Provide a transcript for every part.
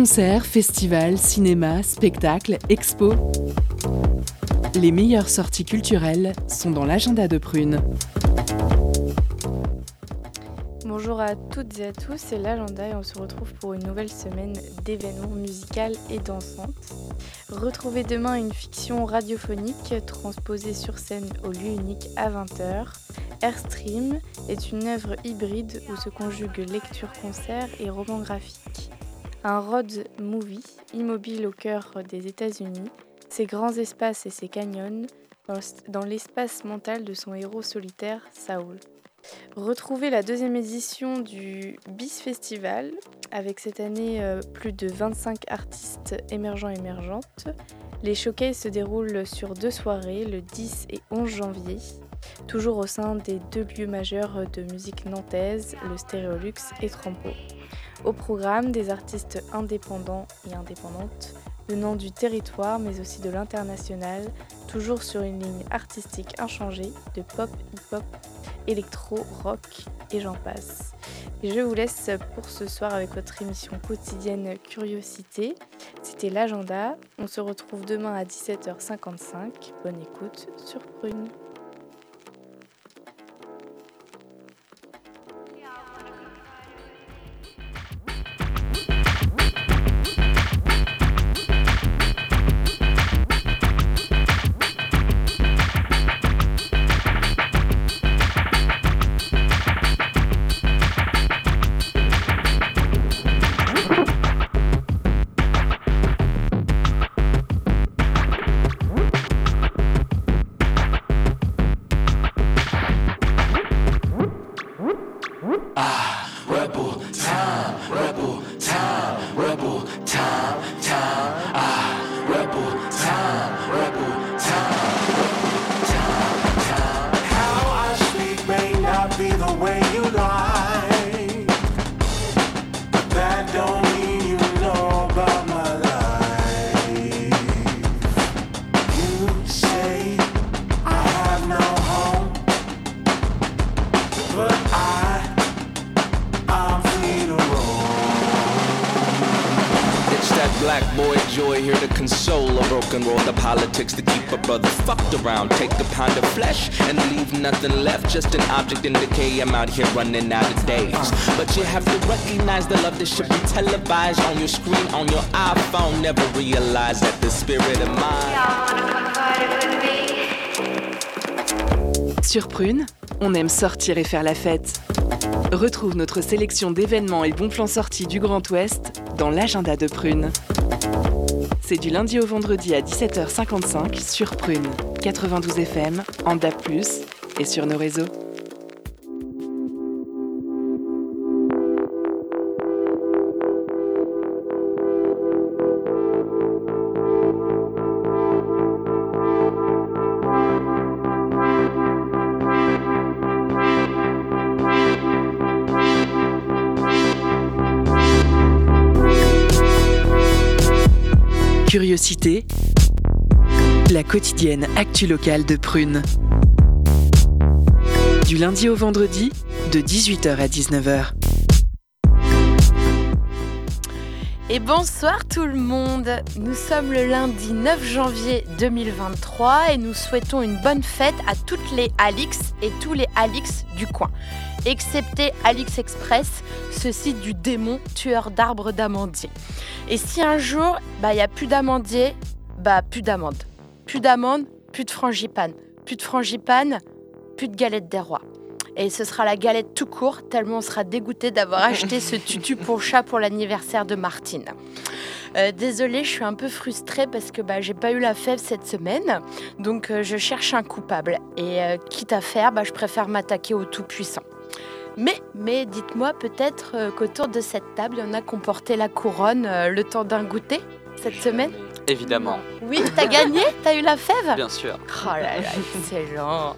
Concerts, festivals, cinéma, spectacles, expos. Les meilleures sorties culturelles sont dans l'agenda de Prune. Bonjour à toutes et à tous, c'est l'agenda et on se retrouve pour une nouvelle semaine d'événements musicaux et dansantes. Retrouvez demain une fiction radiophonique transposée sur scène au lieu unique à 20h. Airstream est une œuvre hybride où se conjuguent lecture-concert et roman graphique. Un road movie immobile au cœur des États-Unis, ses grands espaces et ses canyons dans l'espace mental de son héros solitaire, Saul. Retrouvez la deuxième édition du BIS Festival avec cette année euh, plus de 25 artistes émergents émergentes. Les showcases se déroulent sur deux soirées, le 10 et 11 janvier, toujours au sein des deux lieux majeurs de musique nantaise, le Stéréolux et Trampo. Au programme, des artistes indépendants et indépendantes venant du territoire mais aussi de l'international, toujours sur une ligne artistique inchangée de pop, hip-hop, électro, rock et j'en passe. je vous laisse pour ce soir avec votre émission quotidienne Curiosité. C'était l'agenda. On se retrouve demain à 17h55. Bonne écoute sur Prune. Just an object in decay. I'm out here running out of days. But you have to recognize the love that should be televised on your screen, on your iPhone. Never realize that the spirit of mine. Sur Prune, on aime sortir et faire la fête. Retrouve notre sélection d'événements et bons plans sortis du Grand Ouest dans l'agenda de Prune. C'est du lundi au vendredi à 17h55 sur Prune, 92 FM, en DAP+, sur nos réseaux. Curiosité, la quotidienne actu locale de Prune du lundi au vendredi, de 18h à 19h. Et bonsoir tout le monde. Nous sommes le lundi 9 janvier 2023 et nous souhaitons une bonne fête à toutes les Alix et tous les Alix du coin. Excepté Alix Express, ce site du démon tueur d'arbres d'amandiers. Et si un jour, bah il y a plus d'amandiers, bah plus d'amandes. Plus d'amandes, plus de frangipane. Plus de frangipane, plus de galette des rois. Et ce sera la galette tout court, tellement on sera dégoûté d'avoir acheté ce tutu pour chat pour l'anniversaire de Martine. Euh, désolée, je suis un peu frustrée parce que bah, j'ai pas eu la fève cette semaine, donc euh, je cherche un coupable. Et euh, quitte à faire, bah, je préfère m'attaquer au Tout-Puissant. Mais, mais dites-moi peut-être qu'autour de cette table, il y en a qui ont porté la couronne le temps d'un goûter cette semaine? Évidemment. Oui, t'as gagné? T'as eu la fève? Bien sûr. Oh là là, excellent.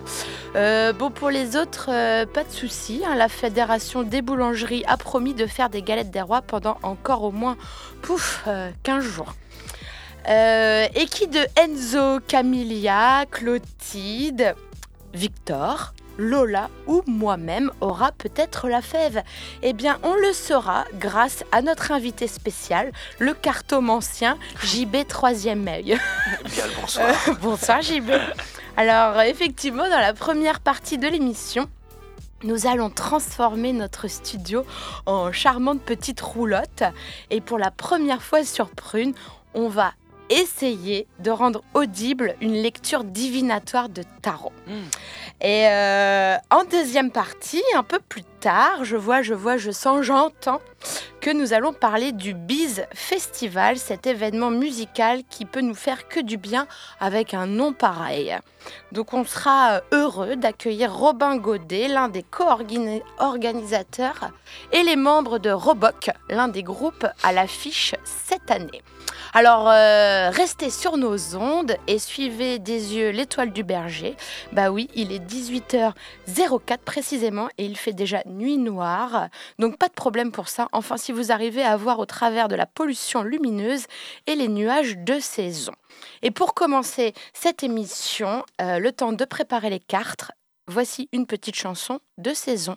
Euh, bon, pour les autres, euh, pas de souci. Hein. la Fédération des boulangeries a promis de faire des galettes des rois pendant encore au moins, pouf, 15 euh, jours. et qui de Enzo, Camilla, Clotilde, Victor, Lola ou moi-même aura peut-être la fève Eh bien, on le saura grâce à notre invité spécial, le cartomancien JB Troisième œil. Bien le bonsoir. Euh, bonsoir JB. Alors, effectivement, dans la première partie de l'émission, nous allons transformer notre studio en charmante petite roulotte. Et pour la première fois sur Prune, on va essayer de rendre audible une lecture divinatoire de tarot. Hmm. Et euh, en deuxième partie, un peu plus je vois, je vois, je sens, j'entends que nous allons parler du Biz Festival, cet événement musical qui peut nous faire que du bien avec un nom pareil. Donc on sera heureux d'accueillir Robin Godet, l'un des co-organisateurs, et les membres de Roboc, l'un des groupes à l'affiche cette année. Alors, euh, restez sur nos ondes et suivez des yeux l'étoile du berger. Bah oui, il est 18h04 précisément et il fait déjà nuit noire. Donc, pas de problème pour ça. Enfin, si vous arrivez à voir au travers de la pollution lumineuse et les nuages de saison. Et pour commencer cette émission, euh, le temps de préparer les cartes, voici une petite chanson de saison.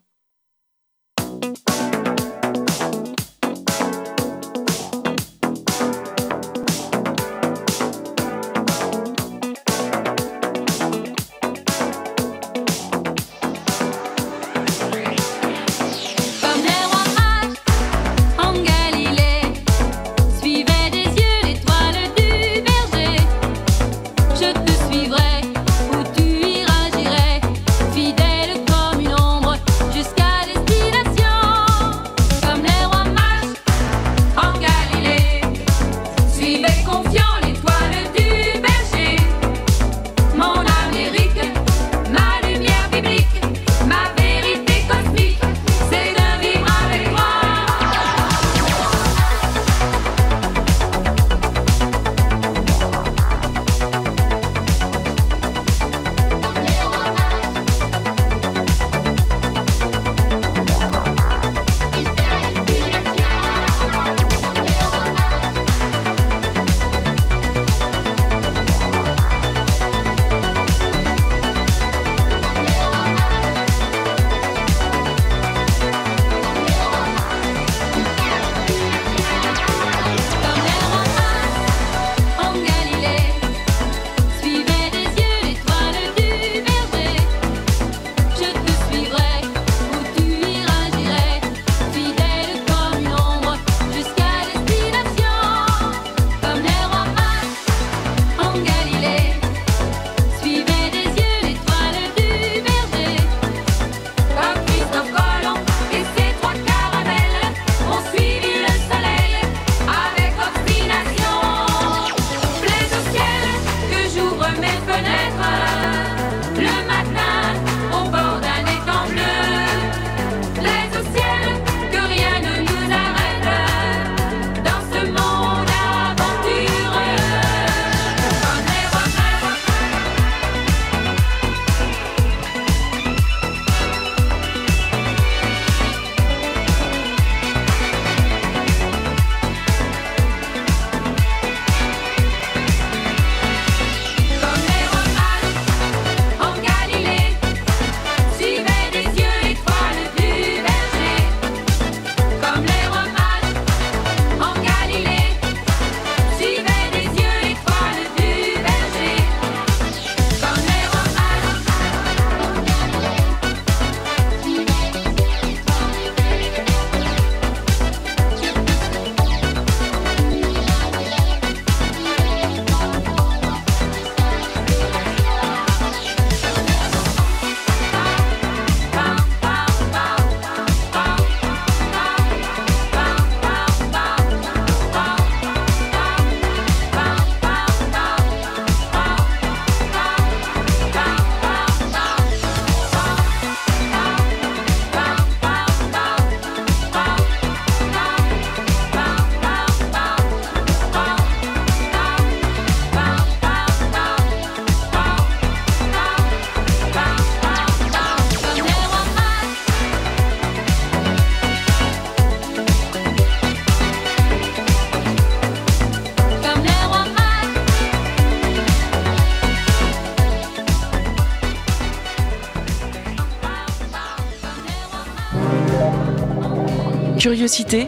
Curiosité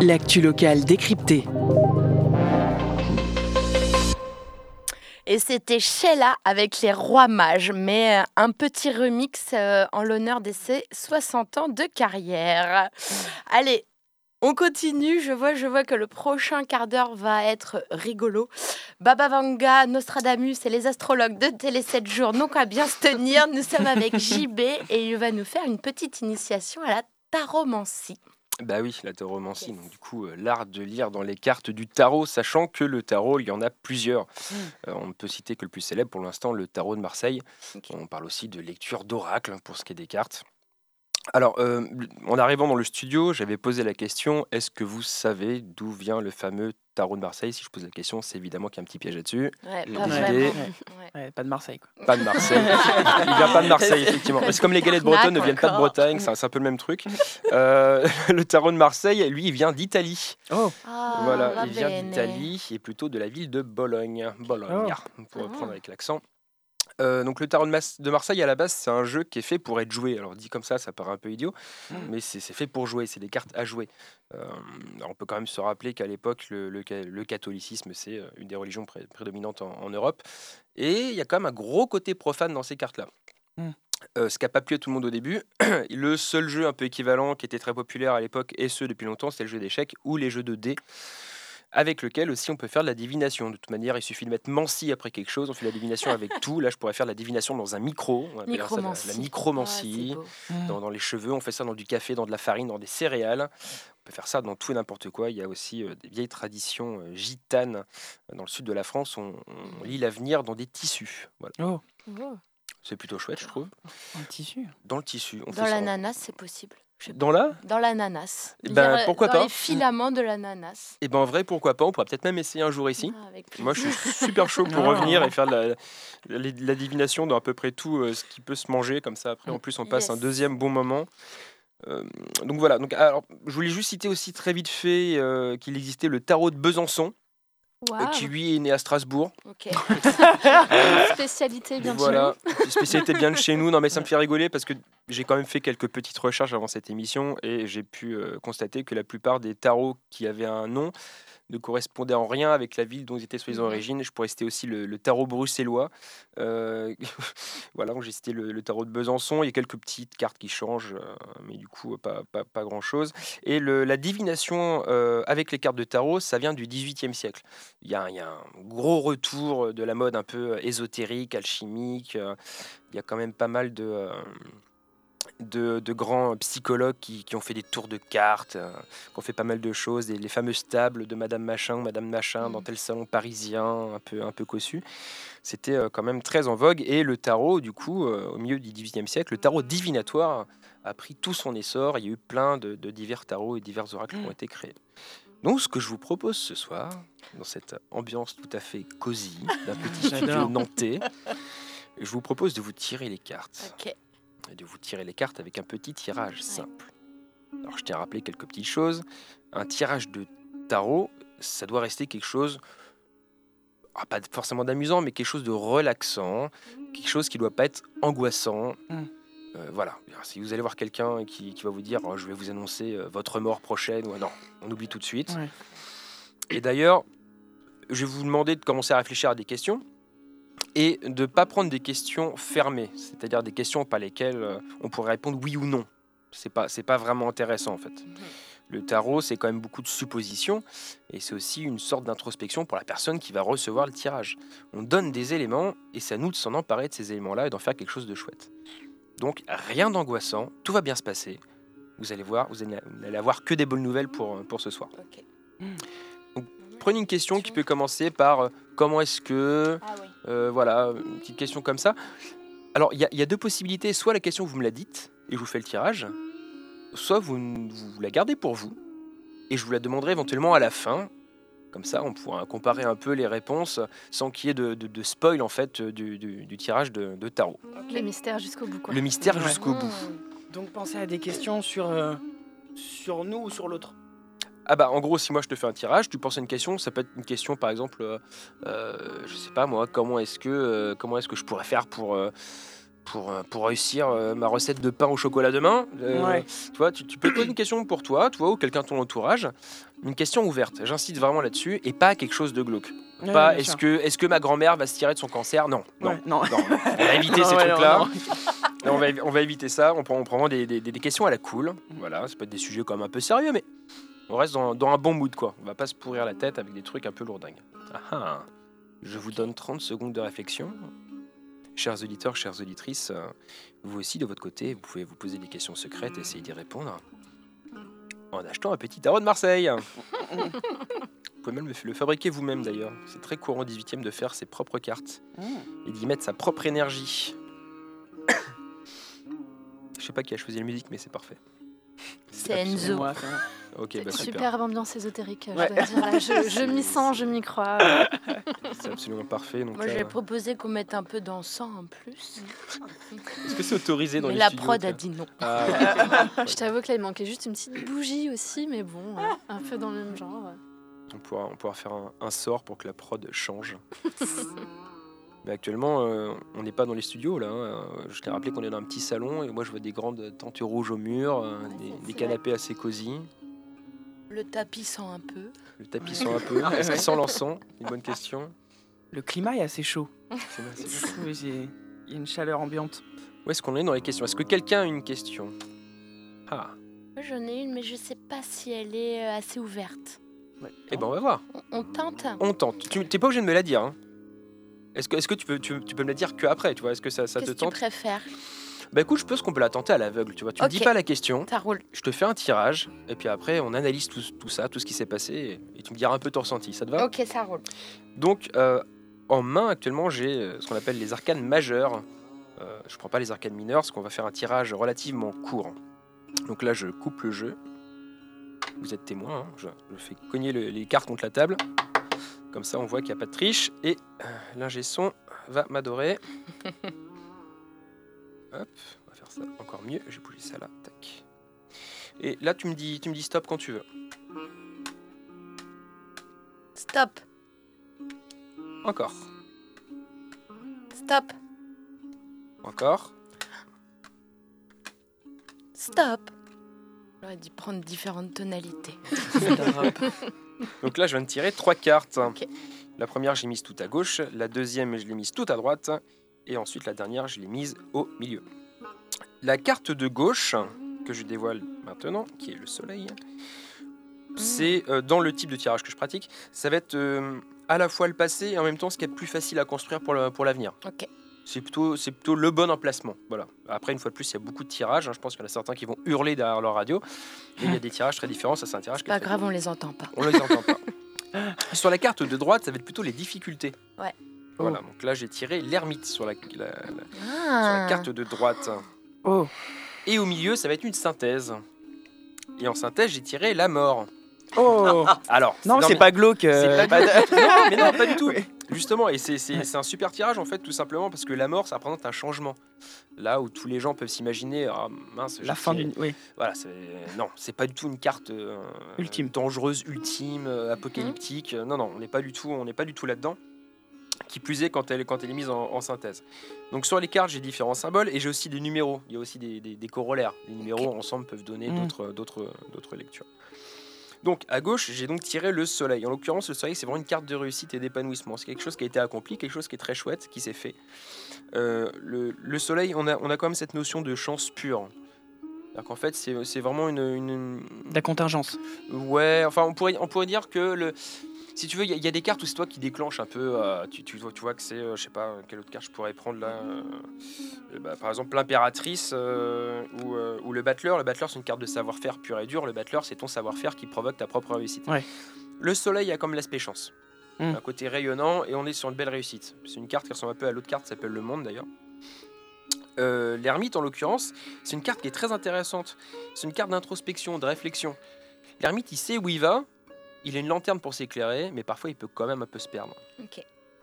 L'actu locale décryptée. Et c'était Sheila avec les Rois Mages, mais euh, un petit remix euh, en l'honneur de ses 60 ans de carrière. Allez, on continue. Je vois, je vois que le prochain quart d'heure va être rigolo. Baba Vanga, Nostradamus et les astrologues de Télé 7 jours n'ont qu'à bien se tenir. Nous sommes avec JB et il va nous faire une petite initiation à la taromancie. Bah oui, la taromancie, donc du coup, euh, l'art de lire dans les cartes du tarot, sachant que le tarot, il y en a plusieurs. Euh, on ne peut citer que le plus célèbre pour l'instant, le tarot de Marseille. On parle aussi de lecture d'oracle pour ce qui est des cartes. Alors, euh, en arrivant dans le studio, j'avais posé la question est-ce que vous savez d'où vient le fameux tarot de Marseille? Si je pose la question, c'est évidemment qu'il y a un petit piège là-dessus. Ouais, pas. Ouais. Ouais. De Marseille. Quoi. Pas de Marseille. Il vient pas de Marseille, effectivement. C'est comme les galettes bretonnes ne viennent pas de. Bretagne, c'est un, peu le même truc. Euh, le tarot de Marseille, lui, il vient d'Italie. Oh, Ah, voilà, il vient d'Italie et plutôt de la ville de Bologne. Bologne, pour Ah. reprendre avec l'accent. Euh, donc le tarot de, Mas- de Marseille à la base c'est un jeu qui est fait pour être joué. Alors dit comme ça ça paraît un peu idiot, Mm. mais c'est fait pour jouer, c'est des cartes à jouer. Euh, on peut quand même se rappeler qu'à l'époque le, le ca- le catholicisme c'est euh, une des religions pré- prédominantes en, en Europe et il y a quand même un gros côté profane dans ces cartes là. Mm. Euh, ce qui n'a pas plu à tout le monde au début, le seul jeu un peu équivalent qui était très populaire à l'époque et ce depuis longtemps, c'était le jeu d'échecs ou les jeux de dés avec lequel aussi on peut faire de la divination. De toute manière, il suffit de mettre Mancy après quelque chose, on fait la divination avec tout. Là, je pourrais faire la divination dans un micro, on appelle ça la- la, Micromancie. Ah, beau. dans, dans les cheveux, on fait ça dans du café, dans de la farine, dans des céréales. On peut faire ça dans tout et n'importe quoi. Il y a aussi euh, des vieilles traditions euh, gitanes euh, dans le sud de la France. On, on lit l'avenir dans des tissus. Voilà. oh, Oh. C'est plutôt chouette, je trouve. tissu. Dans le tissu. On Dans l'ananas, c'est possible. Dans la Dans l'ananas. Eh ben, pourquoi dans pas les filaments de l'ananas. Et ben en vrai, pourquoi pas On pourra peut-être même essayer un jour ici. Ah, Moi, je suis super chaud pour revenir et faire la, la- la divination dans à peu près tout euh, ce qui peut se manger. Comme ça, après, en plus, on passe un deuxième bon moment. Euh, donc voilà. Donc, alors, je voulais juste citer aussi très vite fait euh, qu'il existait le tarot de Besançon, euh, qui lui est né à Strasbourg. Spécialité bien de voilà, une spécialité bien de chez nous. Non, mais ça me fait rigoler parce que j'ai quand même fait quelques petites recherches avant cette émission et j'ai pu euh, constater que la plupart des tarots qui avaient un nom ne correspondaient en rien avec la ville dont ils étaient les Mhm. origines. Je pourrais citer aussi le, le tarot bruxellois. Euh, voilà, donc j'ai cité le, le tarot de Besançon. Il y a quelques petites cartes qui changent, euh, mais du coup, pas, pas, pas grand-chose. Et le- la divination euh, avec les cartes de tarot, ça vient du XVIIIe siècle. Il y, a, il y a un gros retour de la mode un peu ésotérique, alchimique. euh, Il y a quand même pas mal de, euh, de, de grands psychologues qui, qui ont fait des tours de cartes, euh, qui ont fait pas mal de choses. Les fameuses tables de Madame Machin ou Madame Machin dans Mm. tel salon parisien, un peu, un peu cossu. C'était euh, quand même très en vogue. Et le tarot, du coup, euh, au milieu du XVIIIe siècle, le tarot divinatoire a pris tout son essor. Il y a eu plein de, de divers tarots et divers oracles qui ont été créés. Donc, ce que je vous propose ce soir, dans cette ambiance tout à fait cosy d'un petit studio nantais, je vous propose de vous tirer les cartes. De vous tirer les cartes avec un petit tirage simple. Alors, je tiens à rappeler quelques petites choses. Un tirage de tarot, ça doit rester quelque chose, ah, pas forcément d'amusant, mais quelque chose de relaxant, quelque chose qui ne doit pas être angoissant. Mm. Euh, voilà. Alors, si vous allez voir quelqu'un qui, qui va vous dire, Oh, je vais vous annoncer euh, votre mort prochaine, ou non, on oublie tout de suite. Ouais. Et d'ailleurs, je vais vous demander de commencer à réfléchir à des questions et de ne pas prendre des questions fermées, c'est-à-dire des questions par lesquelles euh, on pourrait répondre oui ou non. C'est pas, c'est pas vraiment intéressant en fait. Le tarot, c'est quand même beaucoup de suppositions et c'est aussi une sorte d'introspection pour la personne qui va recevoir le tirage. On donne des éléments et c'est à nous de s'en emparer de ces éléments-là et d'en faire quelque chose de chouette. Donc rien d'angoissant, tout va bien se passer. Vous allez voir, vous allez, avoir que des bonnes nouvelles pour, euh, pour ce soir. Prenez une question qui peut commencer par euh, comment est-ce que, Ah oui. Euh, voilà, une petite question comme ça. Alors, il y, a- il y a deux possibilités. Soit la question, vous me la dites et je vous fais le tirage. Soit vous, la gardez pour vous et je vous la demanderai éventuellement à la fin. Comme ça, on pourra comparer un peu les réponses sans qu'il y ait de, de- de spoil en fait du, du- du tirage de, de tarot. Le mystère jusqu'au bout, quoi. Le mystère Ouais. jusqu'au bout. Donc pensez à des questions sur, euh, sur nous ou sur l'autre. Ah bah en gros si moi je te fais un tirage, tu penses à une question, ça peut être une question par exemple, euh, euh, je sais pas moi, comment est-ce que euh, comment est-ce que je pourrais faire pour euh, pour, pour réussir ma recette de pain au chocolat demain? Ouais. Tu vois, tu, tu peux poser une question pour toi, tu vois, ou quelqu'un de ton entourage. Une question ouverte. J'incite vraiment là-dessus et pas quelque chose de glauque. Ouais, pas est-ce que, est-ce que ma grand-mère va se tirer de son cancer? Non, non. Ouais, non. non. On va éviter ces trucs-là. on, va, évi- on va éviter ça. On prend, on prend vraiment des, des- des questions à la cool. Voilà, ça peut être des sujets quand même un peu sérieux, mais on reste dans, dans un bon mood, quoi. On va pas se pourrir la tête avec des trucs un peu lourdingues. Ah ah. Je vous donne 30 secondes de réflexion. Chers auditeurs, chères auditrices, euh, vous aussi, de votre côté, vous pouvez vous poser des questions secrètes et essayer d'y répondre en achetant un petit tarot de Marseille. vous pouvez même le, fabriquer vous-même, d'ailleurs. C'est très courant au 18e de faire ses propres cartes et d'y mettre sa propre énergie. Je sais pas qui a choisi la musique, mais c'est parfait. C'est Enzo. Ok, bah super. Superbe ambiance ésotérique, Ouais. je dois dire. là. Je, je m'y sens, je m'y crois. C'est absolument parfait. Donc Moi, là, j'ai proposé qu'on mette un peu d'encens en plus. Est-ce que c'est autorisé dans Mais les la studios, prod a dit non. Ah. Je t'avoue que là, il manquait juste une petite bougie aussi, mais bon, euh, un peu dans le même genre. on, pourra, on pourra faire un, un sort pour que la prod change. Mais actuellement, euh, on n'est pas dans les studios là. hein. Euh, Je t'ai rappelé qu'on est dans un petit salon et moi je vois des grandes tentes rouges au mur, euh, des, des canapés assez cosy. Le tapis sent un peu. Le tapis sent un peu. Est-ce qu'il sent l'encens? Une bonne question. Le climat est assez chaud. Oui, Il y a une chaleur ambiante. Où est-ce qu'on est dans les questions? Est-ce que quelqu'un a une question? Ah, Moi, j'en ai une, mais je sais pas si elle est euh, assez ouverte. eh ben on va voir. On, on tente On tente. Tu n'es pas obligé de me la dire. hein. Est-ce que, est que tu, peux, tu, tu peux me la dire que après tu vois? Est-ce que ça, ça te Qu'est-ce que tu tente? préfères? Bah écoute, je pense qu'on peut la tenter à l'aveugle. Tu vois, tu me dis Ok. pas la question, Ça roule. je te fais un tirage et puis après on analyse tout, tout ça, tout ce qui s'est passé et, et tu me diras un peu ton ressenti. Ça te va? Ok, ça roule. Donc euh, en main actuellement j'ai euh, ce qu'on appelle les arcanes majeures. Euh, je prends pas les arcanes mineures parce qu'on va faire un tirage relativement court. Donc là je coupe le jeu. Vous êtes témoin, hein. je, je fais cogner le- les cartes contre la table. Comme ça on voit qu'il n'y a pas de triche. Et euh, l'ingé son va m'adorer. Hop, on va faire ça encore mieux. J'ai bougé ça là. Tac. Et là tu me dis, tu me dis stop quand tu veux. Stop. Encore. Stop. Encore. Stop. J'aurais dû prendre différentes tonalités. Donc là, je viens de tirer trois cartes. La première, j'ai mise tout à gauche. La deuxième, je l'ai mise tout à droite. Et ensuite, la dernière, je l'ai mise au milieu. La carte de gauche, que je dévoile maintenant, qui est le soleil, c'est euh, dans le type de tirage que je pratique, ça va être euh, à la fois le passé et en même temps ce qui est plus facile à construire pour l'avenir. Ok. C'est plutôt, c'est plutôt le bon emplacement. Voilà. Après, une fois de plus, il y a beaucoup de tirages. hein. Je pense qu'il y en a certains qui vont hurler derrière leur radio. Mais il y a des tirages très différents. Ça, c'est un tirage qui Pas grave, on les entend pas. on les entend pas. sur la carte de droite, ça va être plutôt les difficultés. Ouais. Voilà, donc là j'ai tiré l'ermite sur la, la- la- sur Ah. la carte de droite. Oh, Et au milieu, ça va être une synthèse. Et en synthèse, j'ai tiré la mort. oh. Alors, Non, c'est mais- pas glauque. c'est euh, pas du- non, mais non, pas du tout. Oui. Justement, et c'est- un super tirage en fait, tout simplement parce que la mort, ça représente un changement. Là où tous les gens peuvent s'imaginer, ah mince, La fin tiré- du. Oui. Voilà, non, c'est pas du tout une carte euh, Ultime. dangereuse, ultime, euh, apocalyptique. Euh, Non, non, on n'est pas du tout, on n'est pas du tout là-dedans. Qui plus est quand elle, quand elle est mise en, en synthèse. Donc sur les cartes, j'ai différents symboles et j'ai aussi des numéros. Il y a aussi des, des- des corollaires. Les numéros ensemble peuvent donner Mm. d'autres, lectures. Donc à gauche, j'ai donc tiré le soleil. En l'occurrence, le soleil, c'est vraiment une carte de réussite et d'épanouissement. C'est quelque chose qui a été accompli, quelque chose qui est très chouette, qui s'est fait. Euh, le, le soleil, on a, on a quand même cette notion de chance pure. C'est-à-dire qu'en fait, c'est c'est vraiment une, une- La contingence. Ouais, enfin, on pourrait, on pourrait dire que le. Si tu veux, il y, a- il y a des cartes où c'est toi qui déclenche un peu. euh, tu, tu vois, tu vois que c'est, euh, je sais pas, quelle autre carte je pourrais prendre là. euh, euh, bah, par exemple, l'impératrice euh, ou, euh, ou le battleur. Le battleur, c'est une carte de savoir-faire pur et dur. Le battleur, c'est ton savoir-faire qui provoque ta propre réussite. Ouais. Le soleil a comme l'aspect chance. Mm. Un côté rayonnant et on est sur une belle réussite. C'est une carte qui ressemble un peu à l'autre carte qui s'appelle le monde d'ailleurs. Euh, L'ermite, en l'occurrence, c'est une carte qui est très intéressante. C'est une carte d'introspection, de réflexion. L'ermite, il sait où il va. Il a une lanterne pour s'éclairer, mais parfois il peut quand même un peu se perdre.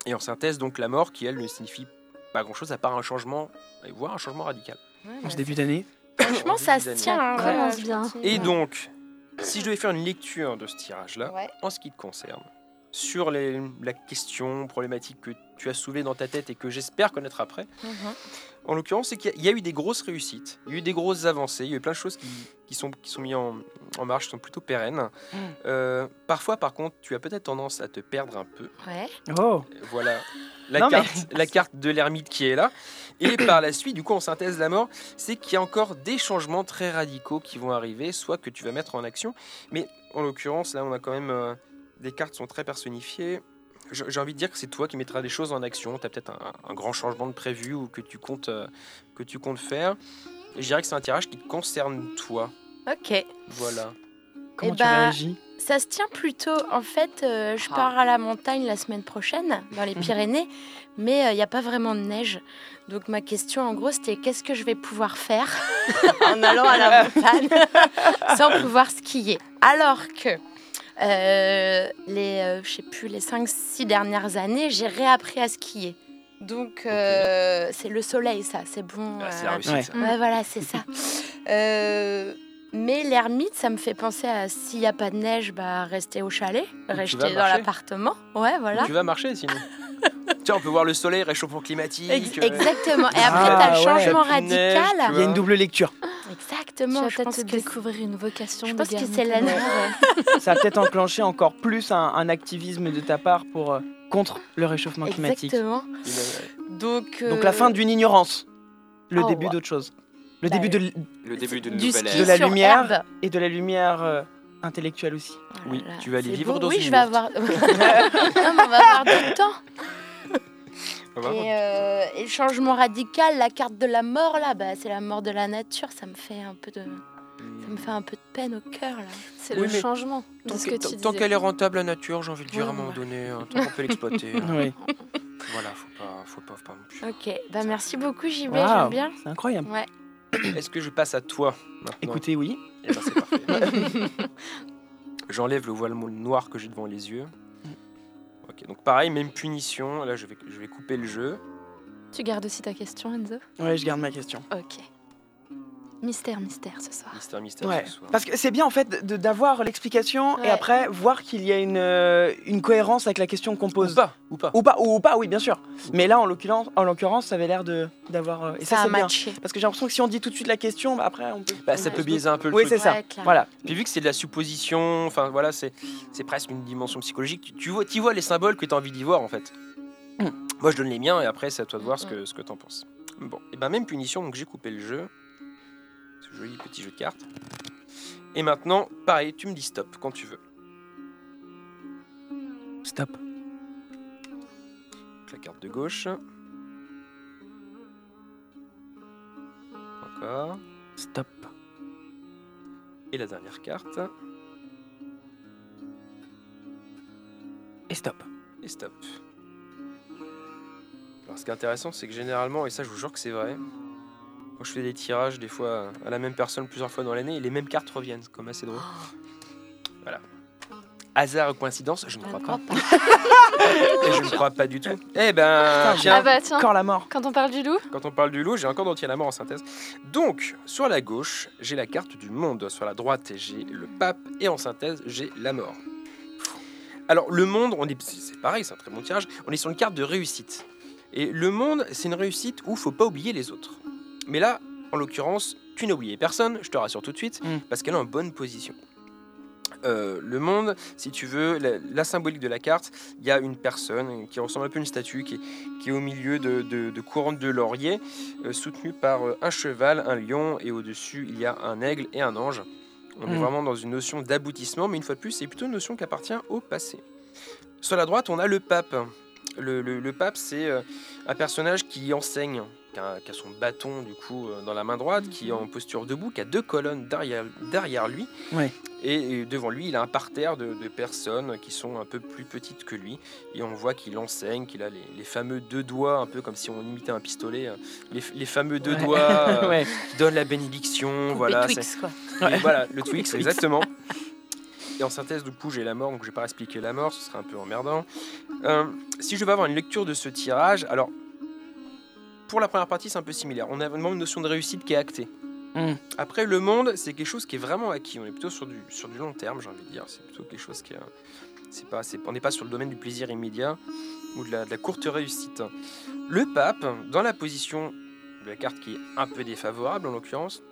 Et en synthèse, donc la mort, qui elle ne signifie pas grand-chose à part un changement, voire un changement radical. En ce début d'année. Franchement, ça se tient. hein, bien. Et donc, si je devais faire une lecture de ce tirage-là, Ouais. en ce qui te concerne, sur les- la question problématique que tu as soulevée dans ta tête et que j'espère connaître après. Mhm. En l'occurrence, c'est qu'il y a- il y a eu des grosses réussites, il y a eu des grosses avancées, il y a eu plein de choses qui, qui sont, qui sont mises en, en marche, qui sont plutôt pérennes. Mm. Euh, parfois, par contre, tu as peut-être tendance à te perdre un peu. Ouais. Oh, Voilà la, Non, mais- carte, la carte de l'ermite qui est là. Et par la suite, du coup, en synthèse, la mort, c'est qu'il y a encore des changements très radicaux qui vont arriver, soit que tu vas mettre en action. Mais en l'occurrence, là, on a quand même euh, des cartes sont très personnifiées. J'ai envie de dire que c'est toi qui mettras des choses en action. Tu as peut-être un, un grand changement de prévu ou que tu comptes, euh, que tu comptes faire. Et je dirais que c'est un tirage qui te concerne toi. Ok. Voilà. comment Eh tu ben, réagis? Ça se tient plutôt. En fait, euh, je Ah. pars à la montagne la semaine prochaine, dans les Mhm. Pyrénées, mais il n'y a pas vraiment de neige. Donc ma question, en gros, c'était qu'est-ce que je vais pouvoir faire en allant à la montagne sans pouvoir skier Alors que euh, les, euh, je sais plus, les 5-6 dernières années, j'ai réappris à skier. Donc euh, c'est le soleil, ça, c'est bon. Ah, c'est euh, la réussite. Ouais. ça. Ouais, voilà, c'est ça. Euh, mais l'ermite, ça me fait penser à s'il n'y a pas de neige, bah rester au chalet, rester dans l'appartement. Ouais, voilà. Tu vas marcher sinon. Tiens, on peut voir le soleil, réchauffement climatique. Ex- exactement. Et après, Ah, t'as le ouais. changement radical. Il y a une double lecture. Tu Exactement. vas Je peut-être pense que découvrir une vocation. je de pense que c'est la. Ça a peut-être enclenché encore plus un, un activisme de ta part pour euh, contre le réchauffement climatique. Exactement. a- Donc, Donc euh, la fin d'une ignorance, le oh, début ouais. d'autre chose, le Bah, début de, Le début d'une du nouvelle ski de ère. la lumière. herbe. et de la lumière euh, intellectuelle aussi. Oh Oui, tu vas aller vivre beau. dans oui, une je vais avoir. non, mais on va avoir du temps. Voir. Et, euh, et le changement radical, la carte de la mort là, bah, c'est la mort de la nature. Ça me fait un peu de, ça me fait un peu de peine au cœur là. C'est Oui, le changement de Tant ce que- que tant- tu tant disais. qu'elle est rentable, la nature, j'ai envie de dire Ouais, à un moment ouais. donné, hein, tant qu'on peut l'exploiter. hein. Oui. voilà, faut pas, faut pas, faut pas non plus. Ok, bah merci beaucoup JB, j'aime bien. C'est incroyable. Ouais. Est-ce que je passe à toi maintenant Écoutez, oui. Eh ben, c'est parfait. J'enlève le voile noir que j'ai devant les yeux. Ok, donc pareil, même punition. Là, je vais, je vais couper le jeu. Tu gardes aussi ta question, Enzo? Ouais, je garde ma question. Ok. Mystère, mystère ce soir. Mystère, mystère Ouais. ce soir. Parce que c'est bien en fait de- d'avoir l'explication et après voir qu'il y a une, euh, une cohérence avec la question qu'on Ou pose. pas, ou pas. Ou pas, ou pas, oui, bien sûr. Mais là, en l'occurrence, en l'occurrence, ça avait l'air de d'avoir. euh, et ça, Ça a c'est bien. matché. Parce que j'ai l'impression que si on dit tout de suite la question, bah, après, on peut. Bah, ça peut se biaiser un peu le Oui, truc. c'est ça. Voilà. Puis vu que c'est de la supposition, enfin voilà, c'est c'est presque une dimension psychologique. Tu, tu vois, tu vois les symboles que tu as envie d'y voir en fait. Hmm. Moi je donne les miens et après c'est à toi de voir ce que, ce que tu en penses. Bon, et ben même punition, donc j'ai coupé le jeu. Ce joli petit jeu de cartes. Et maintenant, pareil, tu me dis stop quand tu veux. Stop. Donc, la carte de gauche. Encore. Stop. Et la dernière carte. Et stop. Et stop. Alors, ce qui est intéressant, c'est que généralement, et ça, je vous jure que c'est vrai, je fais des tirages, des fois à la même personne plusieurs fois dans l'année, les mêmes cartes reviennent. C'est comme assez drôle. Voilà. Hasard ou coïncidence, je ne crois ne pas. Et je ne crois pas du tout. Eh ben, Putain, tiens, Ah bah tiens, Encore la mort. quand on parle du loup, quand on parle du loup, j'ai encore d'entier la mort en synthèse. Donc, sur la gauche, j'ai la carte du monde. Sur la droite, j'ai le pape. Et en synthèse, j'ai la mort. Alors, le monde, on est, c'est c'est pareil, c'est un très bon tirage. On est sur une carte de réussite. Et le monde, c'est une réussite où faut pas oublier les autres. Mais là, en l'occurrence, tu n'as oublié personne, je te rassure tout de suite, Mm. parce qu'elle est en bonne position. Euh, le monde, si tu veux, la, la symbolique de la carte, il y a une personne qui ressemble un peu à une statue qui est, qui est au milieu de, de, de couronnes de laurier, euh, soutenue par euh, un cheval, un lion, et au-dessus, il y a un aigle et un ange. On est Mm. vraiment dans une notion d'aboutissement, mais une fois de plus, c'est plutôt une notion qui appartient au passé. Sur la droite, on a le pape. Le, le- le pape, c'est un personnage qui enseigne, qui a, qui a son bâton du coup euh, dans la main droite, qui est en posture debout, qui a deux colonnes derrière, derrière lui. Ouais. Et, et devant lui, il a un parterre de, de personnes qui sont un peu plus petites que lui. Et on voit qu'il enseigne, qu'il a les, les fameux deux doigts, un peu comme si on imitait un pistolet, euh, les, les fameux deux Ouais. doigts euh, ouais. qui donnent la bénédiction. Voilà, Twix, quoi. voilà, le Twix, Twix. exactement. Et en synthèse, du coup, j'ai la mort, donc je vais pas expliquer la mort, ce serait un peu emmerdant. Euh, si je veux avoir une lecture de ce tirage, alors, pour la première partie, c'est un peu similaire. On a vraiment une notion de réussite qui est actée. Mm. Après, le monde, c'est quelque chose qui est vraiment acquis. On est plutôt sur du, sur du long terme, j'ai envie de dire. C'est plutôt quelque chose qui est, C'est pas, on n'est pas sur le domaine du plaisir immédiat ou de la, de la courte réussite. Le pape, dans la position de la carte qui est un peu défavorable en l'occurrence,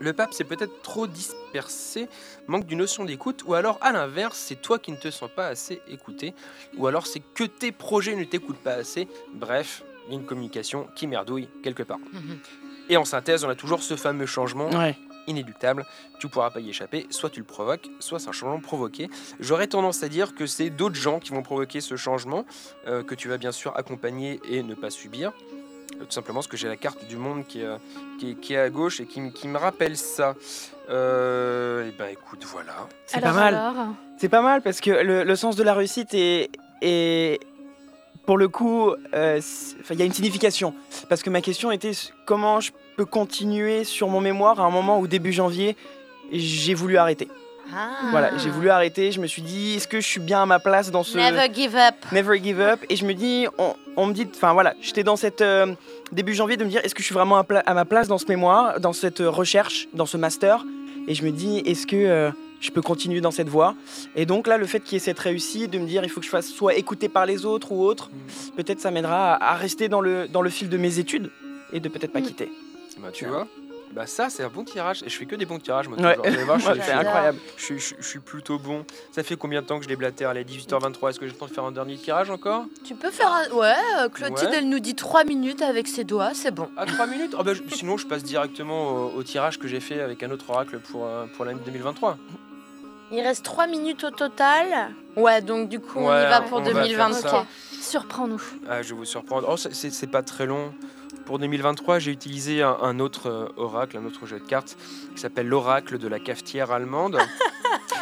le pape s'est peut-être trop dispersé, manque d'une notion d'écoute, ou alors à l'inverse, c'est toi qui ne te sens pas assez écouté, ou alors c'est que tes projets ne t'écoutent pas assez. Bref, il y a une communication qui merdouille quelque part. Et en synthèse, on a toujours ce fameux changement Ouais. inéluctable. Tu ne pourras pas y échapper. Soit tu le provoques, soit c'est un changement provoqué. J'aurais tendance à dire que c'est d'autres gens qui vont provoquer ce changement, euh, que tu vas bien sûr accompagner et ne pas subir. Euh, Tout simplement parce que j'ai la carte du monde qui est, euh, qui est, qui est à gauche et qui, me- qui me rappelle ça. Euh, et ben écoute, voilà. C'est pas mal. C'est pas mal parce que le, le sens de la réussite est, est pour le coup, euh, il y a une signification. Parce que ma question était comment je peux continuer sur mon mémoire à un moment où début janvier j'ai voulu arrêter. Ah. Voilà, j'ai voulu arrêter. Je me suis dit est-ce que je suis bien à ma place dans ce Never give up. Never give up et je me dis on, on me dit enfin voilà j'étais dans cette euh, début janvier de me dire est-ce que je suis vraiment à, ma place dans ce mémoire dans cette recherche dans ce master? Et je me dis est-ce que euh, je peux continuer dans cette voie? Et donc là le fait qu'il y ait cette réussite de me dire il faut que je fasse soit écouté par les autres ou autre peut-être ça m'aidera à, à rester dans le dans le fil de mes études et de peut-être pas Mm. quitter. Bah, tu vois bah ça c'est un bon tirage et je fais que des bons tirages moi Ouais. toujours. Vous allez voir, je, Ouais, suis- c'est J'adore. incroyable je suis- je- je suis plutôt bon. Ça fait combien de temps que je les blatère Elle est 18h23. Est-ce que j'ai le temps de faire un dernier tirage encore? Tu peux faire un... Ouais, euh, Clotilde, Ouais. elle nous dit 3 minutes avec ses doigts, c'est bon. À 3 minutes? Ah bah, je- Sinon, je passe directement au, au tirage que j'ai fait avec un autre oracle pour, euh, pour l'année 2023. Il reste 3 minutes au total. Ouais, donc du coup, on y va pour on va faire 2023. ça. Ok, surprends-nous. Ah, je vais vous surprendre. Oh, c'est- c'est c'est pas très long. Pour 2023, j'ai utilisé un, un autre euh, oracle, un autre jeu de cartes qui s'appelle l'oracle de la cafetière allemande.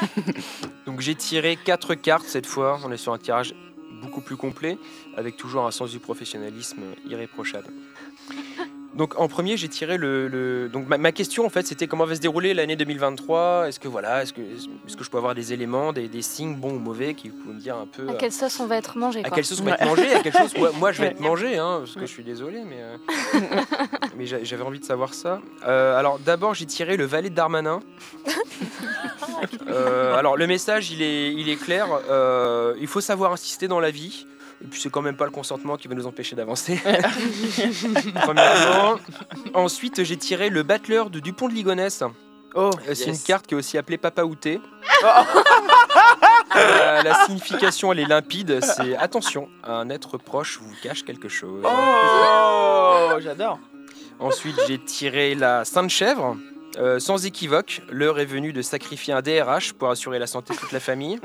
Donc j'ai tiré 4 cartes cette fois. On est sur un tirage beaucoup plus complet, avec toujours un sens du professionnalisme irréprochable. Donc en premier, j'ai tiré le. le- Donc ma, ma question en fait, c'était comment va se dérouler l'année 2023 Est-ce que voilà, est-ce que est-ce que je peux avoir des éléments, des, des signes bons ou mauvais qui vous me dire un peu À euh, quelle sauce on va être mangé à quelle sauce on va être mangé À quelle sauce moi, moi, je vais être mangé hein, Parce que je suis désolé, mais, euh, mais j'a- j'avais envie de savoir ça. Euh, alors d'abord, j'ai tiré le valet de Darmanin. Euh, alors le message, il est, il est clair. euh, il faut savoir insister dans la vie. Et puis c'est quand même pas le consentement qui va nous empêcher d'avancer. Premièrement. Ensuite, j'ai tiré le battleur de Dupont de Ligonnès. oh Euh, C'est yes. une carte qui est aussi appelée Papa Outé. Euh, la signification, elle est limpide. C'est attention, un être proche vous cache quelque chose. oh j'adore Ensuite, j'ai tiré la Sainte Chèvre. Euh, sans équivoque, l'heure est venue de sacrifier un DRH pour assurer la santé de toute la famille.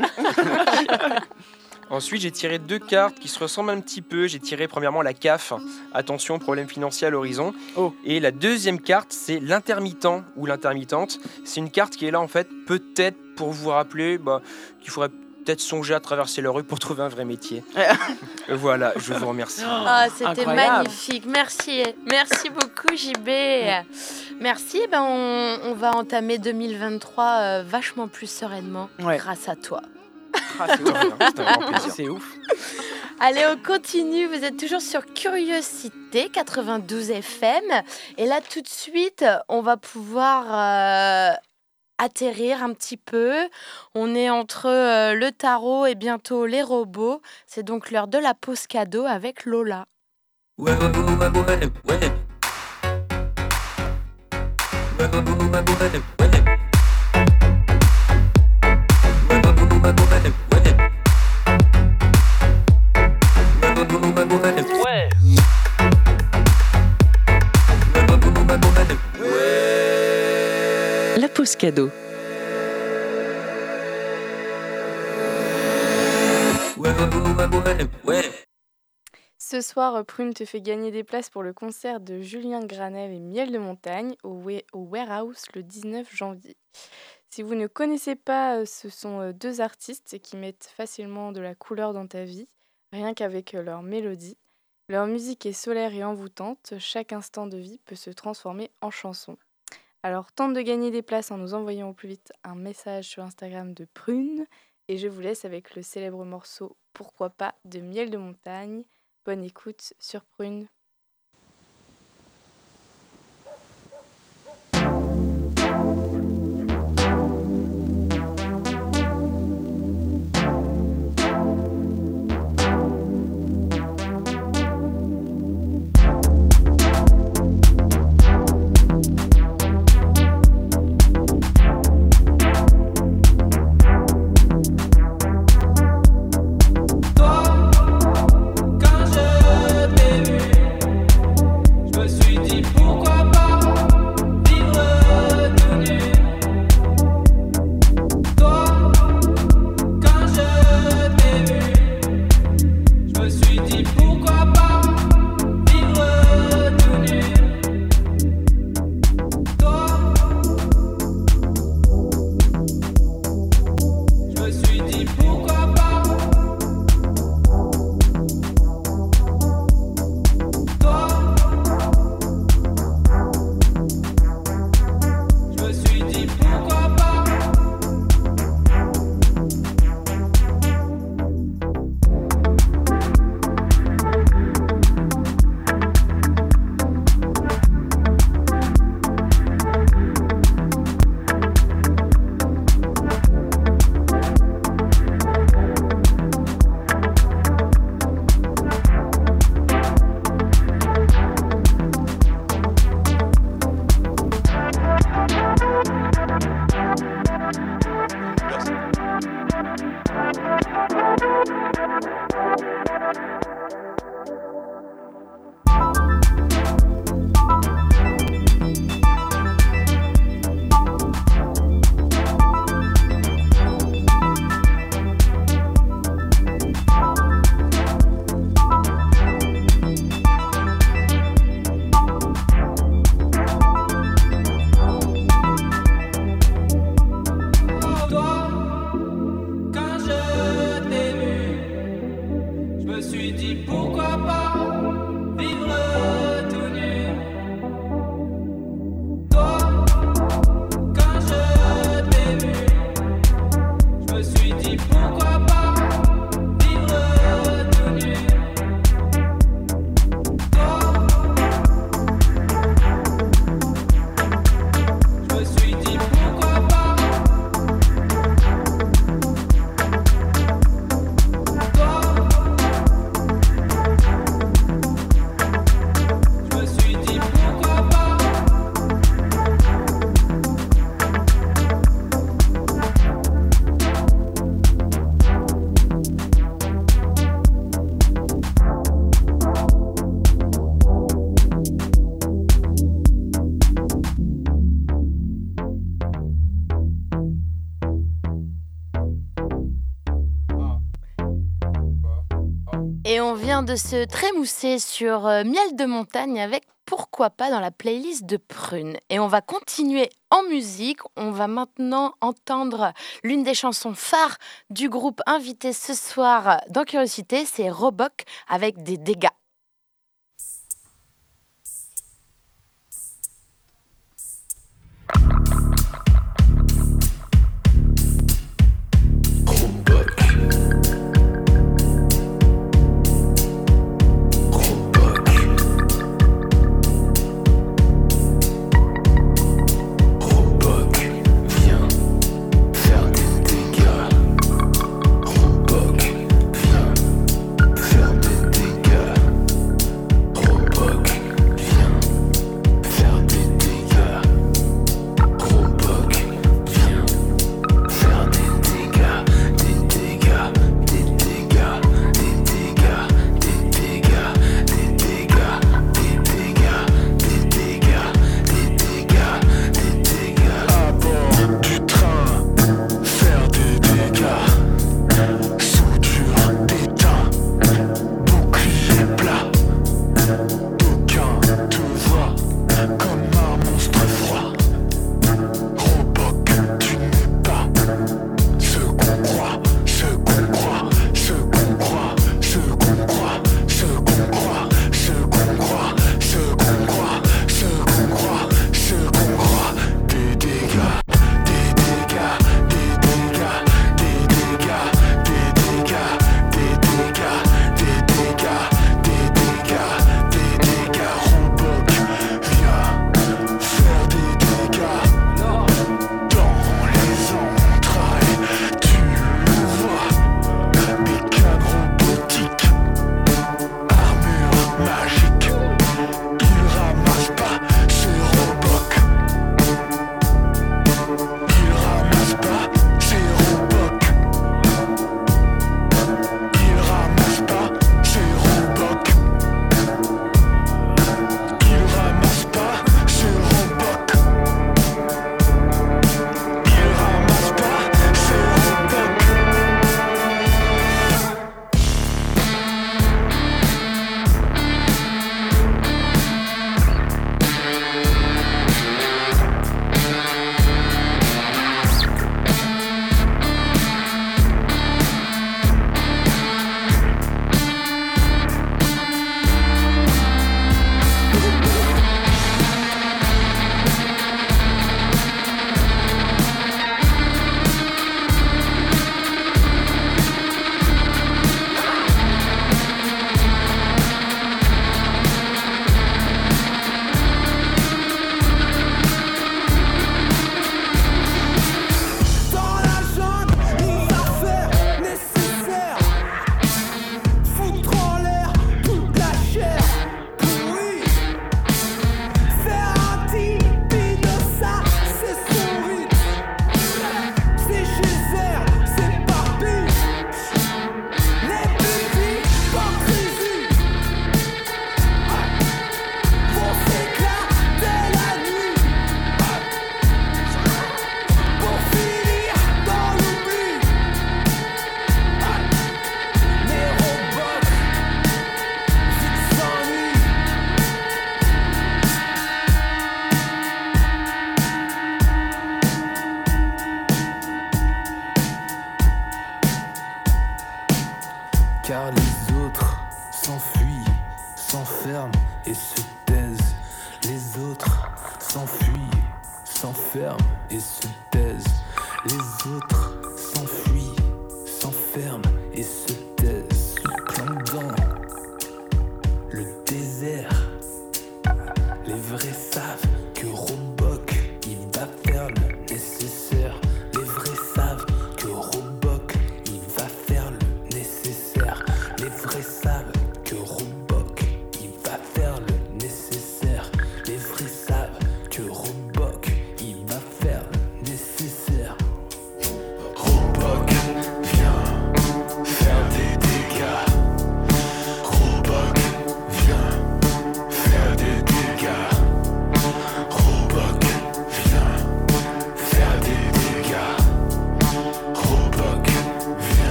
Ensuite, j'ai tiré deux cartes qui se ressemblent un petit peu. J'ai tiré premièrement la CAF, attention, problème financier à l'horizon. Oh. Et la deuxième carte, c'est l'intermittent ou l'intermittente. C'est une carte qui est là en fait, peut-être pour vous rappeler bah, qu'il faudrait peut-être songer à traverser la rue pour trouver un vrai métier. Voilà, je vous remercie. Ah, c'était magnifique. Merci. Merci beaucoup, JB. Merci. eh Ben, on, on va entamer 2023 euh, vachement plus sereinement Ouais. grâce à toi. Ah, c'est ouf. C'était un grand plaisir. c'est ouf Allez, on continue. Vous êtes toujours sur Curiosité 92 FM. Et là, tout de suite, on va pouvoir euh, atterrir un petit peu. On est entre euh, le tarot et bientôt les robots. C'est donc l'heure de la pause cadeau avec Lola. Ouais, ouais, ouais, ouais, ouais, ouais. Ouais, ouais, ouais, ouais, ouais, ouais. Ouais, Ce soir, Prune te fait gagner des places pour le concert de Julien Granel et Miel de Montagne au, au Warehouse le 19 janvier. Si vous ne connaissez pas, euh, ce sont euh, deux artistes qui mettent facilement de la couleur dans ta vie, rien qu'avec euh, leur mélodie. Leur musique est solaire et envoûtante, chaque instant de vie peut se transformer en chanson. Alors tente de gagner des places en nous envoyant au plus vite un message sur Instagram de Prune, et je vous laisse avec le célèbre morceau Pourquoi pas de Miel de Montagne. Bonne écoute sur Prune. De se trémousser sur euh, Miel de montagne avec Pourquoi pas dans la playlist de Prune. Et on va continuer en musique. On va maintenant entendre l'une des chansons phares du groupe invité ce soir dans Curiosité, c'est Roboc avec des dégâts.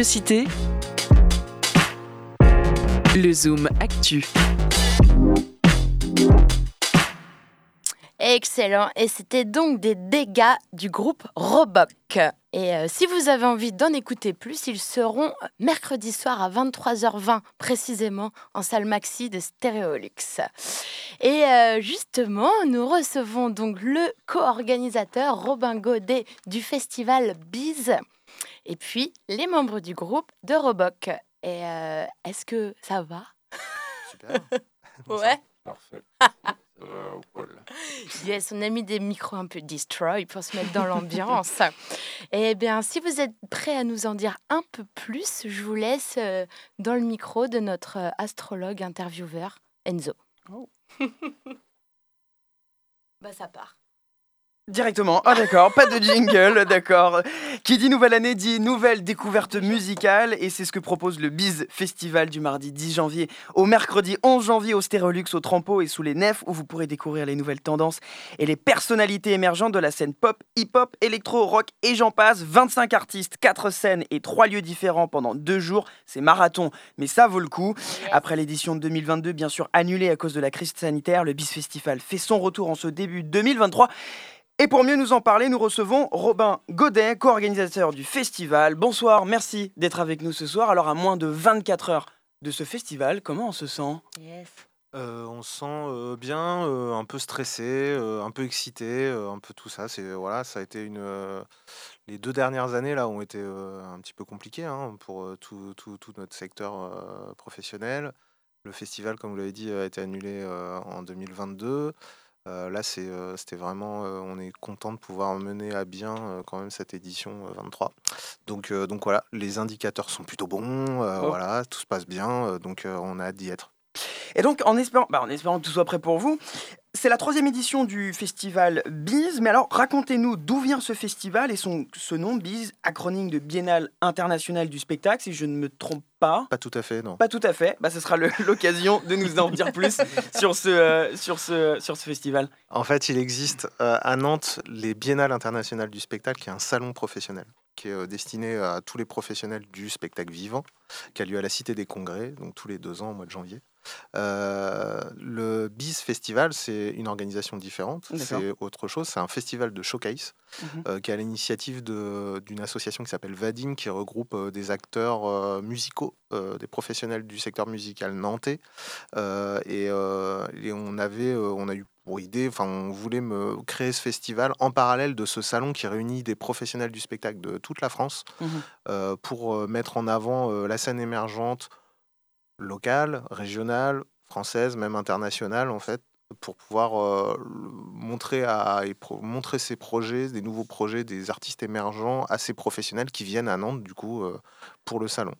Curiosité. Le Zoom Actu. Excellent. Et c'était donc des dégâts du groupe Roboc. Et euh, si vous avez envie d'en écouter plus, ils seront mercredi soir à 23h20 précisément en salle maxi de Stéréolux. Et euh, justement, nous recevons donc le co-organisateur Robin Godet du festival Biz et puis les membres du groupe de Roboc. Et euh, est-ce que ça va? Super. Ouais. Parfait. Euh, voilà. Yes, on a mis des micros un peu destroy pour se mettre dans l'ambiance. Eh bien, si vous êtes prêts à nous en dire un peu plus, je vous laisse euh, dans le micro de notre euh, astrologue intervieweur, Enzo. bah, ça part. Directement. Ah d'accord, pas de jingle, d'accord. Qui dit nouvelle année dit nouvelle découverte musicale et c'est ce que propose le Biz Festival du mardi 10 janvier au mercredi 11 janvier au Stérolux, au Trampo et sous les nefs où vous pourrez découvrir les nouvelles tendances et les personnalités émergentes de la scène pop, hip-hop, électro, rock et j'en passe. 25 artistes, 4 scènes et 3 lieux différents pendant 2 jours. C'est marathon, mais ça vaut le coup. Après l'édition de 2022, bien sûr annulée à cause de la crise sanitaire, le Biz Festival fait son retour en ce début 2023. Et pour mieux nous en parler, nous recevons Robin Godet, co-organisateur du festival. Bonsoir, merci d'être avec nous ce soir. Alors à moins de 24 heures de ce festival, comment on se sent? Yes. Euh, on se sent euh, bien, euh, un peu stressé, euh, un peu excité, euh, un peu tout ça. C'est voilà, ça a été une. euh, les deux dernières années là ont été euh, un petit peu compliquées hein, pour euh, tout, tout- tout notre secteur euh, professionnel. Le festival, comme vous l'avez dit, a été annulé euh, en 2022. Euh, là, c'est, euh, c'était vraiment, euh, on est content de pouvoir mener à bien quand même cette édition euh, 23. Donc, donc voilà, les indicateurs sont plutôt bons, Oh. voilà, tout se passe bien, donc on a hâte d'y être. Et donc, en espérant, bah, en espérant que tout soit prêt pour vous, c'est la troisième édition du festival Biz. Mais alors, racontez-nous d'où vient ce festival et son, ce nom, Biz, acronyme de Biennale internationale du spectacle, si je ne me trompe pas. Pas tout à fait, non. Pas tout à fait. Bah, ce sera l'occasion de nous en dire plus sur ce, euh, sur ce, sur ce festival. En fait, il existe euh, à Nantes les Biennales internationales du spectacle, qui est un salon professionnel, qui est euh, destiné à tous les professionnels du spectacle vivant, qui a lieu à la Cité des Congrès, donc tous les deux ans au mois de janvier. Euh, le BIS Festival, c'est une organisation différente, c'est autre chose, c'est un festival de showcase Mhm. euh, qui est à l'initiative d'une association qui s'appelle Vadim, qui regroupe euh, des acteurs musicaux, des professionnels du secteur musical nantais. Et, et on avait, on a eu pour idée, enfin, on voulait me créer ce festival en parallèle de ce salon qui réunit des professionnels du spectacle de toute la France euh, pour mettre en avant euh, la scène émergente locale, régionale, française, même internationale en fait, pour pouvoir euh, montrer, à, pro- montrer ces projets, des nouveaux projets, des artistes émergents assez professionnels qui viennent à Nantes du coup euh, pour le salon.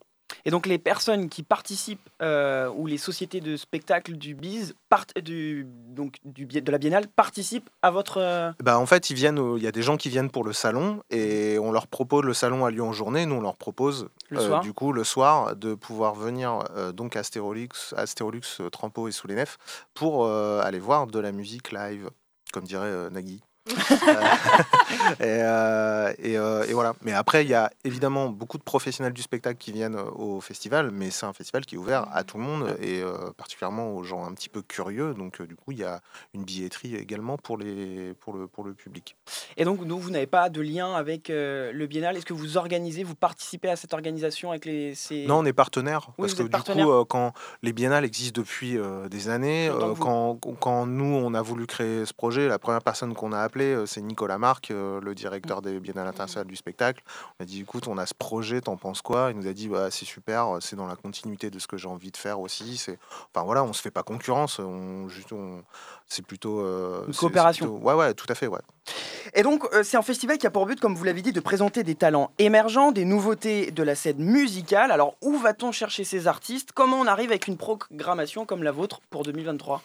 Et donc, les personnes qui participent euh, ou les sociétés de spectacle du Biz, partent du, donc, du, de la Biennale, participent à votre. euh, Bah, en fait, ils viennent, il y a des gens qui viennent pour le salon et on leur propose, le salon a lieu en journée, nous on leur propose Le euh, soir du coup le soir de pouvoir venir donc à Stérolux, à Stérolux, euh, Trampo et sous les nefs pour aller voir de la musique live, comme dirait Nagui. Euh, et, euh, et, euh, et voilà. Mais après, il y a évidemment beaucoup de professionnels du spectacle qui viennent au festival, mais c'est un festival qui est ouvert à tout le monde et euh, particulièrement aux gens un petit peu curieux. Donc, du coup, il y a une billetterie également pour, les, pour, le, pour le public. Et donc, nous, vous n'avez pas de lien avec le Biennale. Est-ce que vous organisez, vous participez à cette organisation avec les. Ces... Non, on est partenaire. Oui, parce que du coup, quand les biennales existent depuis des années, vous. quand, quand nous, on a voulu créer ce projet, la première personne qu'on a appelée, euh, c'est Nicolas Marc, euh, le directeur des biennales internationales du spectacle. On a dit, écoute, on a ce projet, t'en penses quoi? Il nous a dit, bah, c'est super, c'est dans la continuité de ce que j'ai envie de faire aussi. C'est, enfin voilà, on se fait pas concurrence, on, juste, on- c'est plutôt euh, Une coopération. plutôt- ouais, ouais, tout à fait, ouais. Et donc, euh, c'est un festival qui a pour but, comme vous l'avez dit, de présenter des talents émergents, des nouveautés de la scène musicale. Alors, où va-t-on chercher ces artistes? Comment on arrive avec une programmation comme la vôtre pour 2023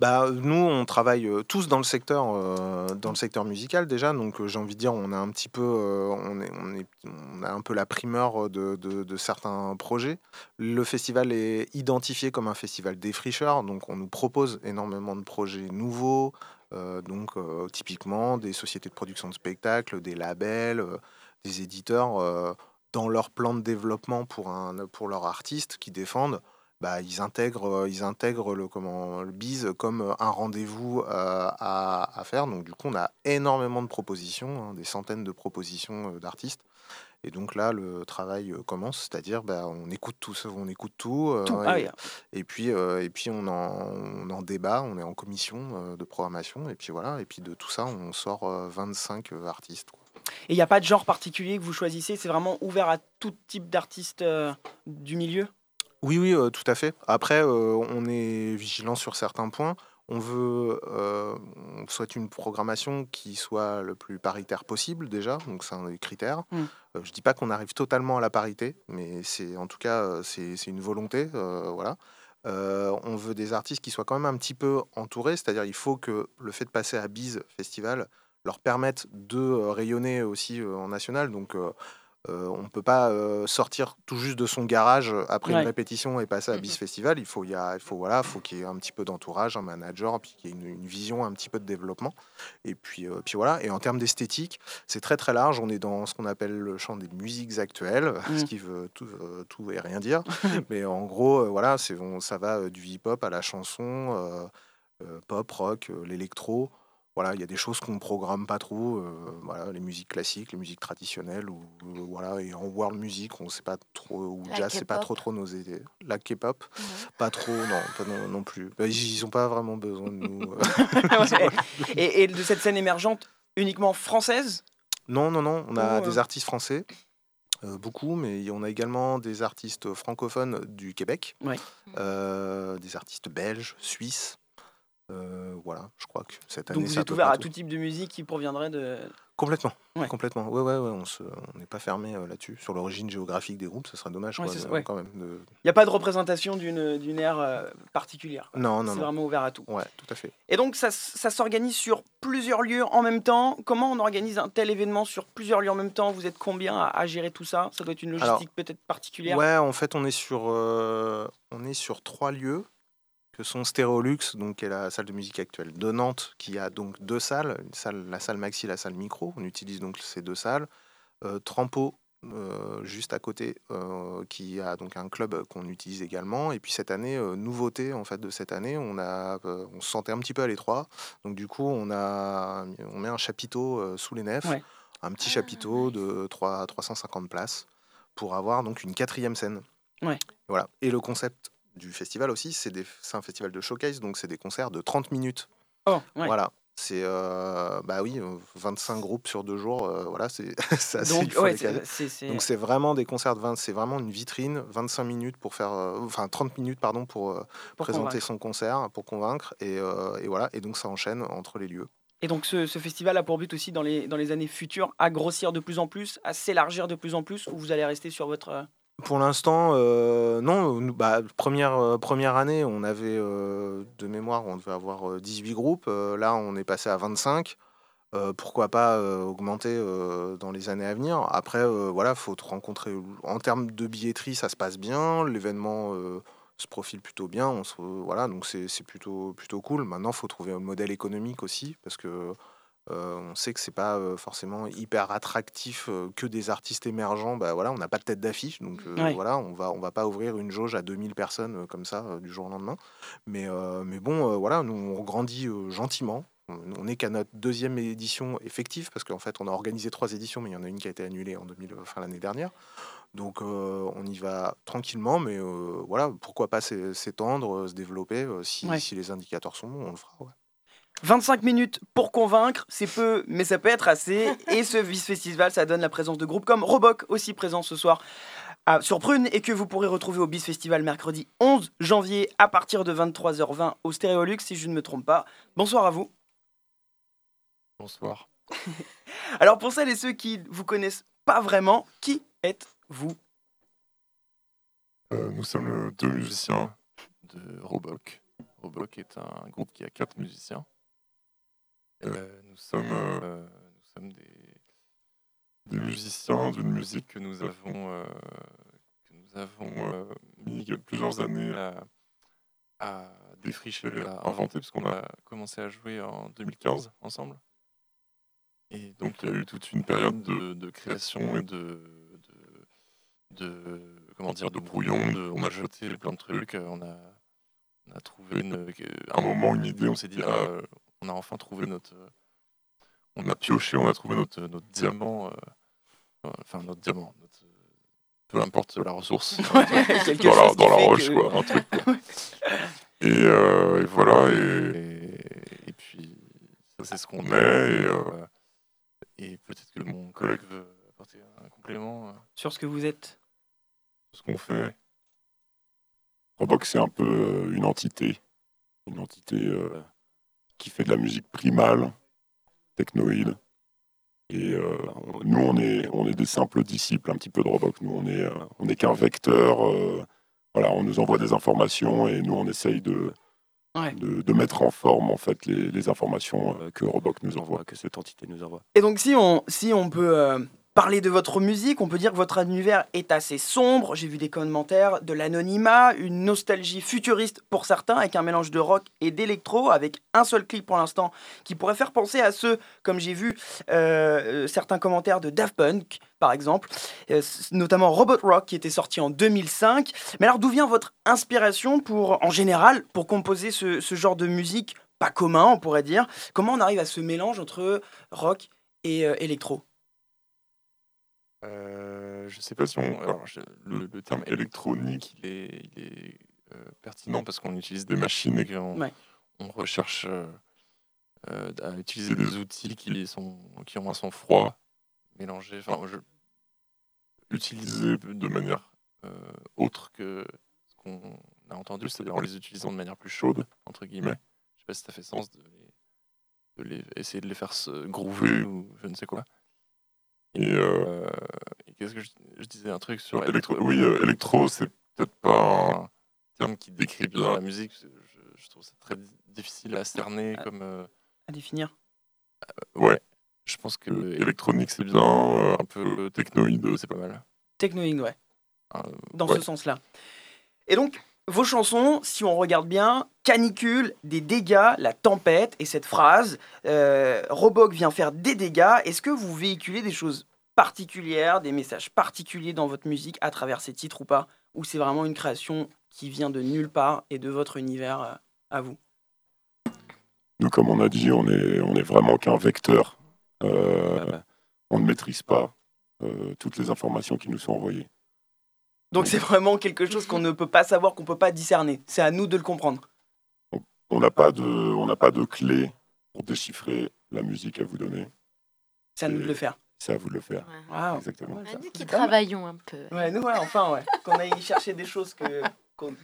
Bah, nous, on travaille euh, tous dans le secteur, euh, dans le secteur musical déjà. Donc, j'ai envie de dire, on a un petit peu, euh, on, est, on, est, on a un peu la primeur de, de- de certains projets. Le festival est identifié comme un festival défricheur, donc on nous propose énormément de projets nouveaux. euh, donc, euh, typiquement, des sociétés de production de spectacles, des labels, euh, des éditeurs. dans leur plan de développement pour, un, pour leur artiste qui défendent, bah, ils intègrent, ils intègrent le, comment, le comme un rendez-vous à, à, faire. Donc du coup, on a énormément de propositions, hein, des centaines de propositions d'artistes. Et donc là, le travail commence, c'est-à-dire bah, on écoute tout, on écoute tout, Ah et, puis et puis on en, on en, débat, on est en commission de programmation, et puis voilà, et puis de tout ça, on sort 25 artistes. Et il n'y a pas de genre particulier que vous choisissez, c'est vraiment ouvert à tout type d'artistes du milieu? Oui, oui, tout à fait. Après, on est vigilant sur certains points. On veut, on souhaite une programmation qui soit le plus paritaire possible déjà, donc c'est un des critères. Mmh. je dis pas qu'on arrive totalement à la parité, mais c'est en tout cas c'est une volonté, voilà. on veut des artistes qui soient quand même un petit peu entourés, c'est-à-dire il faut que le fait de passer à Bise Festival leur permette de rayonner aussi en national. Donc on ne peut pas sortir tout juste de son garage après une répétition et passer à Bis Festival. Il faut, y a, il faut, voilà, faut qu'il y ait un petit peu d'entourage, un manager, puis qu'il y ait une, une, vision, un petit peu de développement. Et puis, puis voilà. Et en termes d'esthétique, c'est très très large. On est dans ce qu'on appelle le champ des musiques actuelles, Mmh. ce qui veut tout, tout et rien dire. Mais en gros, voilà, c'est, ça va du hip-hop à la chanson, pop, rock, l'électro. Voilà, il y a des choses qu'on ne programme pas trop, euh, voilà, les musiques classiques, les musiques traditionnelles, ou, ou voilà, et en world music, on sait pas trop, ou La jazz, c'est pas trop trop nos idées. La K-pop, pas trop, non, pas non, non plus. Bah, ils n'ont pas vraiment besoin de nous. euh. Et, et de cette scène émergente uniquement française? Non, non, non, on a Oh, euh. des artistes français. euh, beaucoup, mais on a également des artistes francophones du Québec, Ouais. euh, des artistes belges, suisses. Euh, voilà, je crois que cette année, Donc vous c'est êtes ouvert à tout type de musique qui proviendrait de. Complètement, Ouais. complètement. Ouais, ouais, ouais, on se- on n'est pas fermé euh, là-dessus. Sur l'origine géographique des groupes, ce serait dommage, Ouais, quoi, ouais. quand même. de- Il n'y a pas de représentation d'une d'une ère euh, particulière. Non, non, C'est vraiment ouvert à tout. Ouais, tout à fait. Et donc ça, ça s'organise sur plusieurs lieux en même temps. Comment on organise un tel événement sur plusieurs lieux en même temps? Vous êtes combien à, à gérer tout ça? Ça doit être une logistique peut-être particulière. Ouais, en fait, on est sur, on est sur trois lieux que sont Stéréolux, donc qui est la salle de musique actuelle de Nantes, qui a donc deux salles, une salle, la salle maxi, la salle micro. On utilise donc ces deux salles. Euh, Trampo, euh, juste à côté, euh, qui a donc un club qu'on utilise également. Et puis cette année, euh, nouveauté en fait de cette année, on a, euh, on se sentait un petit peu à l'étroit. Donc du coup, on a, on met un chapiteau euh, sous les nefs, Ouais. un petit chapiteau de 3, 350 places pour avoir donc une quatrième scène. Ouais. Voilà. Et le concept du festival aussi, c'est un festival de showcase, donc c'est des concerts de 30 minutes. Oh, ouais. Voilà. C'est euh, bah oui, euh, 25 groupes sur deux jours, euh, voilà, c'est Donc, ouais, c'est- vraiment des concerts de 20, c'est vraiment une vitrine, 25 minutes pour faire, euh, enfin 30 minutes pardon pour, euh, Pour présenter convaincre. son concert, pour convaincre et, euh, et voilà, et donc ça enchaîne entre les lieux. Et donc ce, ce festival a pour but aussi dans les, dans les années futures à grossir de plus en plus, à s'élargir de plus en plus, ou vous allez rester sur votre... Pour l'instant, euh, non. Bah, première, euh, première année, on avait euh, de mémoire, on devait avoir euh, 18 groupes. Là, on est passé à 25. Euh, pourquoi pas augmenter dans les années à venir Après, euh, voilà, faut te rencontrer. En termes de billetterie, ça se passe bien. L'événement se profile plutôt bien. On se, voilà, donc c'est plutôt, plutôt cool. Maintenant, il faut trouver un modèle économique aussi, parce que on sait que c'est pas euh, forcément hyper attractif euh, que des artistes émergents. Bah voilà, on n'a pas de tête d'affiche, donc euh, Ouais. voilà, on va on va pas ouvrir une jauge à 2000 personnes euh, comme ça euh, du jour au lendemain. Mais euh, mais bon, euh, voilà, nous on grandit euh, gentiment. On n'est qu'à notre deuxième édition effective parce qu'en fait on a organisé trois éditions, mais il y en a une qui a été annulée en 2000, fin l'année dernière. Donc euh, on y va tranquillement, mais euh, voilà, pourquoi pas s'é- s'étendre, euh, se développer euh, si, Ouais. si les indicateurs sont bons, on le fera. ouais. 25 minutes pour convaincre, c'est peu, mais ça peut être assez. Et ce Vice Festival, ça donne la présence de groupes comme Roboc, aussi présent ce soir à, sur Prune, et que vous pourrez retrouver au Bis Festival mercredi 11 janvier à partir de 23h20 au Stéréolux, si je ne me trompe pas. Bonsoir à vous. Bonsoir. Alors pour celles et ceux qui vous connaissent pas vraiment, qui êtes-vous? Euh, nous sommes deux musiciens de Roboc. Roboc est un groupe qui a quatre musiciens. Euh, nous sommes, euh, nous sommes des, des musiciens d'une musique que nous avons, euh, que nous avons euh, mis plusieurs années à, à défricher, à inventer, parce qu'on a commencé à jouer en 2015 ensemble. Et donc il y a eu toute une période de, de création et de, de, de comment dire de brouillon. De, on a jeté plein de trucs. euh, On a, on a trouvé une, euh, un moment une idée. On s'est dit ah, euh, on a enfin trouvé notre. euh, On a pioché, on a trouvé notre, notre diamant. euh, euh, Enfin notre diamant. notre- peu importe la ressource. dans la, dans la roche que- quoi, un truc. quoi. Et, euh, et voilà, et, et puis ça c'est ce qu'on est, et, euh, et peut-être que mon collègue veut apporter un complément euh, Sur ce que vous êtes. ce qu'on fait. Roboc, c'est un peu euh, une entité. Une entité euh, qui fait de la musique primale, technoïde. Et euh, nous, on est, on est des simples disciples un petit peu de Roboc. Nous, on est, euh, on n'est qu'un vecteur. euh, voilà, on nous envoie des informations et nous, on essaye de, Ouais. de, de mettre en forme en fait les, les informations que Roboc nous envoie, que cette entité nous envoie. Et donc, si on, si on peut parler de votre musique, on peut dire que votre univers est assez sombre. J'ai vu des commentaires de l'anonymat, une nostalgie futuriste pour certains, avec un mélange de rock et d'électro, avec un seul clip pour l'instant qui pourrait faire penser à ceux, comme j'ai vu euh, euh, certains commentaires de Daft Punk, par exemple, euh, notamment Robot Rock qui était sorti en 2005. Mais alors, d'où vient votre inspiration pour, en général, pour composer ce, genre de musique pas commun, on pourrait dire? Comment on arrive à ce mélange entre rock et électro? Euh, je sais pas si on. Alors, je- le, le terme électronique, il est, il est euh, pertinent parce qu'on utilise des machines et qu'on Ouais. on recherche euh, euh, à utiliser des outils qui, sont, qui ont un son froid mélangé. Enfin, je, utilisés de manière euh, autre que ce qu'on a entendu, c'est-à-dire en les utilisant de manière plus chaude, entre guillemets. Je sais pas si ça fait sens de, les, de les- essayer de les faire se groover ou je ne sais quoi. Et, euh, et qu'est-ce que je, je disais un truc sur électro Oui, euh, électro, c'est peut-être pas un terme qui décrit bien la musique. Je, je trouve ça très di- difficile à cerner comme. euh, À définir ouais, je pense que électronique c'est bien, euh, un peu technoïde c'est pas mal. Technoïde, ouais. Euh, Dans ouais. ce sens-là. Et donc, vos chansons, si on regarde bien, canicule, des dégâts, la tempête, et cette phrase, euh, Roboc vient faire des dégâts, est-ce que vous véhiculez des choses particulières, des messages particuliers dans votre musique à travers ces titres ou pas? Ou c'est vraiment une création qui vient de nulle part et de votre univers euh, à vous? Nous, comme on a dit, on est, on est vraiment qu'un vecteur. Euh, on ne maîtrise pas euh, toutes les informations qui nous sont envoyées. Donc c'est vraiment quelque chose qu'on ne peut pas savoir, qu'on peut pas discerner. C'est à nous de le comprendre. On n'a pas de, on n'a pas de clé pour déchiffrer la musique à vous donner. C'est à nous de le faire. C'est à vous de le faire. Waouh. Exactement. Nous qui travaillons un peu. Ouais, nous, ouais, enfin, ouais. Qu'on aille chercher des choses que,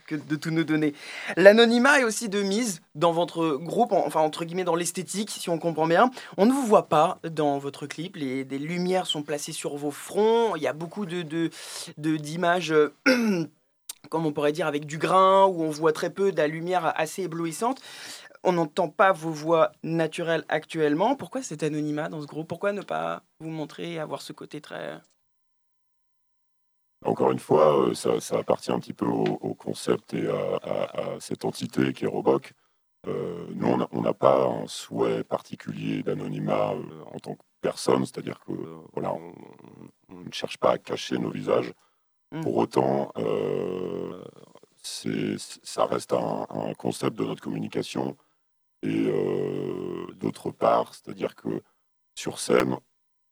que de tout nous donner. L'anonymat est aussi de mise dans votre groupe, en- enfin, entre guillemets, dans l'esthétique, si on comprend bien. On ne vous voit pas dans votre clip. Les, des lumières sont placées sur vos fronts. Il y a beaucoup de, de, de- d'images. euh, comme on pourrait dire, avec du grain, où on voit très peu de la lumière assez éblouissante. On n'entend pas vos voix naturelles actuellement. Pourquoi cet anonymat dans ce groupe? Pourquoi ne pas vous montrer et avoir ce côté très... Encore une fois, euh, ça, ça appartient un petit peu au, au concept et à, à- à cette entité qui est Roboc. Euh, nous, on n'a- pas un souhait particulier d'anonymat euh, en tant que personne, c'est-à-dire que euh, voilà, on, on ne cherche pas à cacher nos visages. Mm. Pour autant, euh, ça reste un, un concept de notre communication. Et euh, d'autre part, c'est-à-dire que sur scène,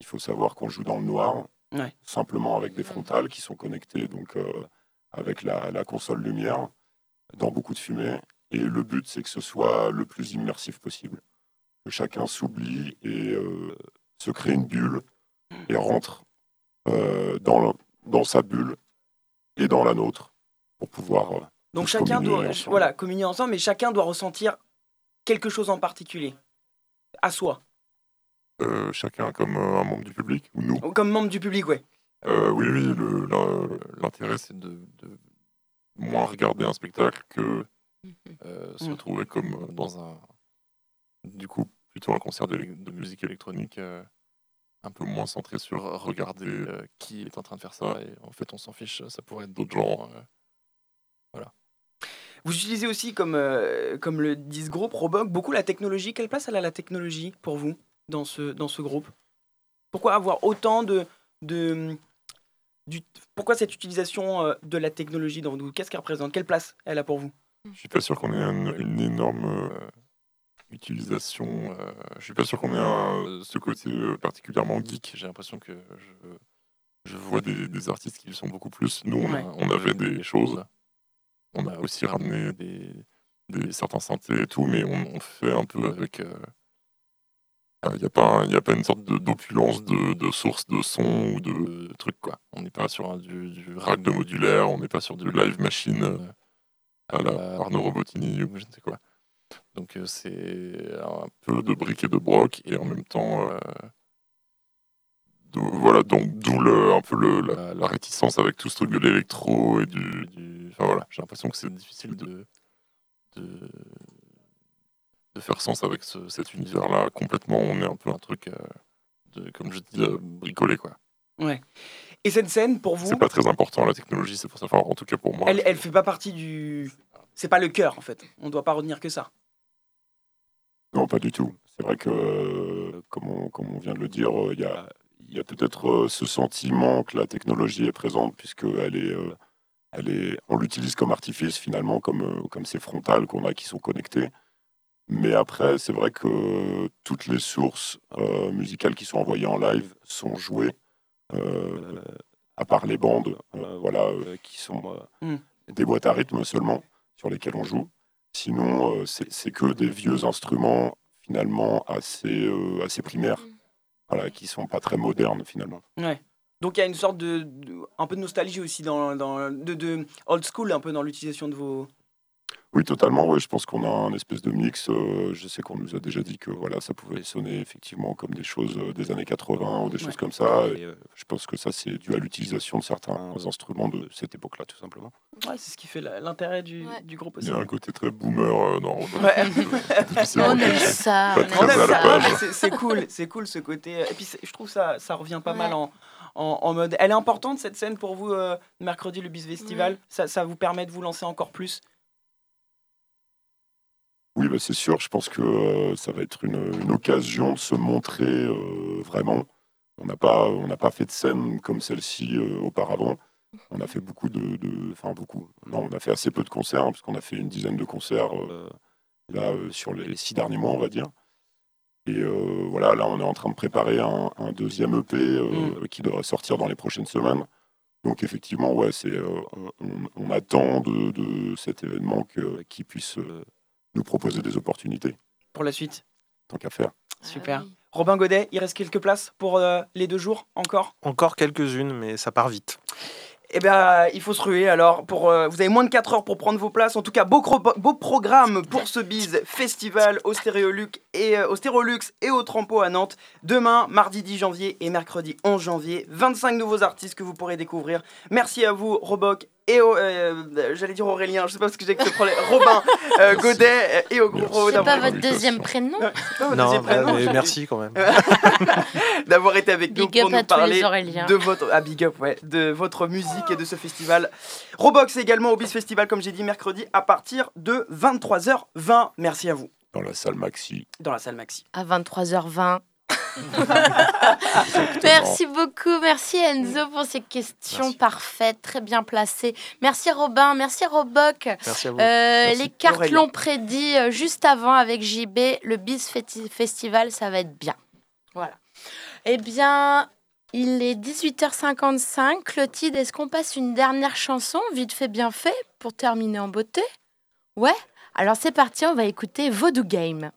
il faut savoir qu'on joue dans le noir, Ouais. simplement avec des frontales qui sont connectées donc euh, avec la, la console lumière, dans beaucoup de fumée. Et le but, c'est que ce soit le plus immersif possible. Que chacun s'oublie et euh, se crée une bulle et rentre euh, dans, le- dans sa bulle et dans la nôtre pour pouvoir. Donc chacun doit ensemble. voilà, communier ensemble, mais chacun doit ressentir quelque chose en particulier, à soi, chacun comme euh, un membre du public ou nous. comme membre du public, ouais. Euh, oui, oui, l'intérêt c'est de, de moins regarder un spectacle que euh, se Mm. retrouver comme euh, dans un. Du coup, plutôt un concert de, de musique électronique euh, un peu moins centré sur regarder euh, qui est en train de faire ça et en fait on s'en fiche, ça pourrait être d'autres gens. euh. Vous utilisez aussi, comme, euh, comme le dit ce groupe, Roboc, beaucoup la technologie. Quelle place elle a la technologie pour vous? Dans ce, dans ce groupe Pourquoi avoir autant de, de, du... Pourquoi cette utilisation euh, de la technologie dans vous Qu'est-ce qu'elle représente? Quelle place elle a pour vous? Je suis pas sûr qu'on ait un- une énorme euh, utilisation. euh, je suis pas sûr qu'on ait un- ce côté euh, particulièrement geek. J'ai l'impression que je, je vois des, des artistes qui le sont beaucoup plus. Nous, on, a- Ouais. on avait des choses. On a aussi ramené des, des certains synthés et tout, mais on, on fait un peu avec. Il n'y a, pas y a pas une sorte de- d'opulence de, de source de son ou de trucs, quoi. On n'est pas sur du, du rack de modulaire, on n'est pas sur du live machine euh, à la Arnaud Robotini ou je ne sais quoi. Donc euh, c'est un peu de briques et de broc et en même temps, euh, d'où- voilà, donc d'où un peu le- la, la réticence avec tout ce truc de l'électro et du, du- enfin voilà, j'ai l'impression que c'est difficile de, de de faire sens avec ce- cet univers-là complètement. On est un peu un truc, euh, de, comme je dis, euh, bricolé quoi. Ouais. Et cette scène, pour vous, C'est pas très important la technologie, c'est pour ça. Enfin, en tout cas pour moi. elle, elle fait pas partie du. C'est pas le cœur en fait. On doit pas retenir que ça. Non, pas du tout. C'est vrai que, euh, comme on, comme on vient de le dire, euh, il y a, il y a peut-être ce sentiment que la technologie est présente, puisqu'elle est, elle est, on l'utilise comme artifice finalement, comme, comme ces frontales qu'on a qui sont connectées. Mais après, c'est vrai que toutes les sources euh, musicales qui sont envoyées en live sont jouées, euh, à part les bandes, euh, voilà, euh, qui sont euh, Mm. des boîtes à rythme seulement sur lesquelles on joue. Sinon, euh, c'est c'est que des vieux instruments finalement assez, euh, assez primaires, voilà, qui sont pas très modernes finalement. Ouais. Donc il y a une sorte de, de- un peu de nostalgie aussi dans, dans de, de old school un peu dans l'utilisation de vos. Oui, totalement. Ouais, je pense qu'on a un espèce de mix. euh, je sais qu'on nous a déjà dit que voilà, ça pouvait sonner effectivement comme des choses euh, des années 80 ou des Ouais. choses comme ça. Et euh, je pense que ça, c'est dû à l'utilisation de certains instruments de cette époque-là, tout simplement. Ouais, c'est ce qui fait l'intérêt du, du groupe Il aussi. y a un côté très boomer euh. Difficilement On aime ça, c'est- cool, c'est cool ce côté. Et puis je trouve ça, ça revient pas Ouais. mal en, en, en mode. Elle est importante cette scène pour vous euh, mercredi le Bis Festival? Ça, ça vous permet de vous lancer encore plus? Oui, bah, c'est sûr. Je pense que euh, ça va être une, une occasion de se montrer euh, vraiment. On n'a pas, on n'a pas fait de scène comme celle-ci euh, auparavant. On a fait beaucoup de, de- enfin beaucoup. Non, on a fait assez peu de concerts hein, parce qu'on a fait une dizaine de concerts là sur les six derniers mois, on va dire. Et voilà, là, on est en train de préparer un, un deuxième EP euh, qui devrait sortir dans les prochaines semaines. Donc effectivement, ouais, c'est, on, attend de, de cet événement que- qu'il puisse nous proposer des opportunités, Pour la suite. tant qu'à faire. Super. Robin Godet, il reste quelques places pour euh, les deux jours encore? Encore quelques-unes, mais ça part vite. Eh bien, il faut se ruer alors. Pour, euh, vous avez moins de 4 heures pour prendre vos places. En tout cas, beau, programme pour ce bise festival au Stéréolux et, euh, au Stérolux et au Trampo à Nantes. Demain, mardi 10 janvier et mercredi 11 janvier. 25 nouveaux artistes que vous pourrez découvrir. Merci à vous, Roboc et au, euh, j'allais dire Aurélien, je sais pas ce que j'ai que ce problème. Robin euh, Godet euh, et au groupe C'est pas votre deuxième prénom C'est pas votre Non, deuxième prénom, mais merci quand même. d'avoir été avec nous Big pour up nous parler de votre ah, big up, ouais, de votre musique et de ce festival. Robox également au Bis Festival comme j'ai dit mercredi à partir de 23h20. Merci à vous Dans la salle Maxi. dans la salle Maxi. À 23h20. Merci beaucoup, merci Enzo pour ces questions parfaites, très bien placées. Merci Robin, merci Roboc. Merci à vous. Euh, Merci. les cartes l'ont prédit euh, juste avant avec JB, le Bis Festi- Festival, ça va être bien. Voilà. Eh bien, il est 18h55. Clotilde, est-ce qu'on passe une dernière chanson, vite fait, bien fait, pour terminer en beauté Ouais Alors c'est parti, on va écouter Voodoo Game.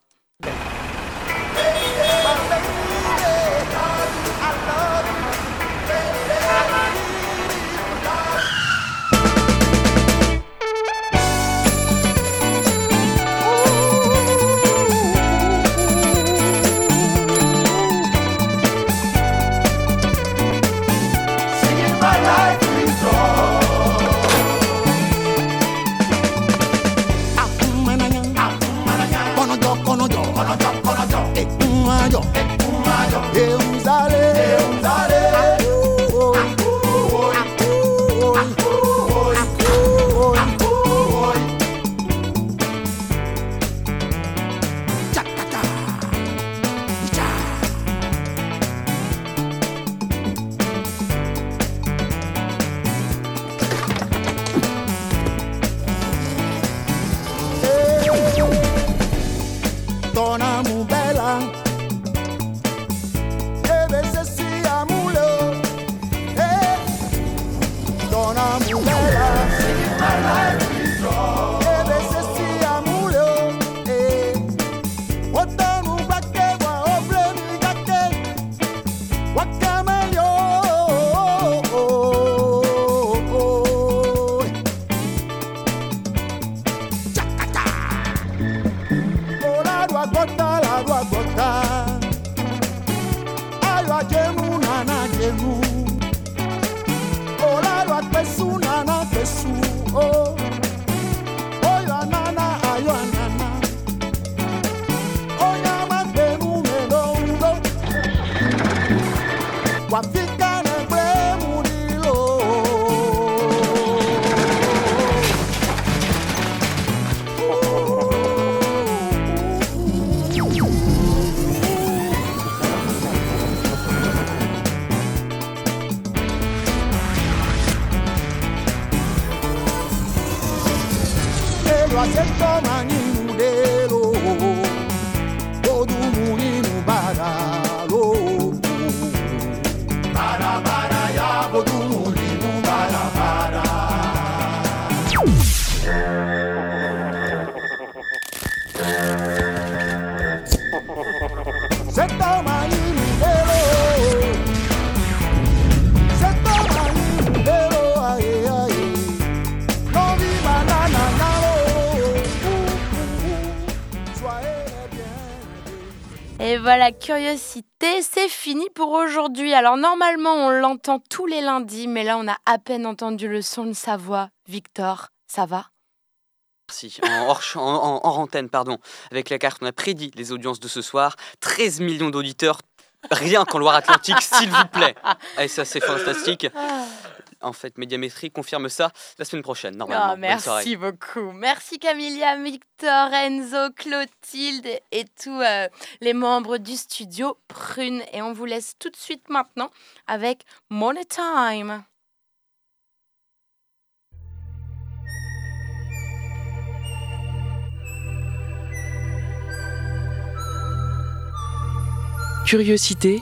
Voilà, curiosité, c'est fini pour aujourd'hui. Alors normalement, on l'entend tous les lundis, mais là, on a à peine entendu le son de sa voix. Victor, ça va? Merci. En, antenne, pardon. Avec la carte, on a prédit les audiences de ce soir. 13 millions d'auditeurs, rien qu'en Loire-Atlantique, s'il vous plaît. Et ça, c'est fantastique. En fait, Médiamétrie confirme ça la semaine prochaine, normalement. Oh, merci beaucoup. Merci Camilia, Victor, Enzo, Clotilde et tous euh, les membres du studio Prune. Et on vous laisse tout de suite maintenant avec Money Time. Curiosité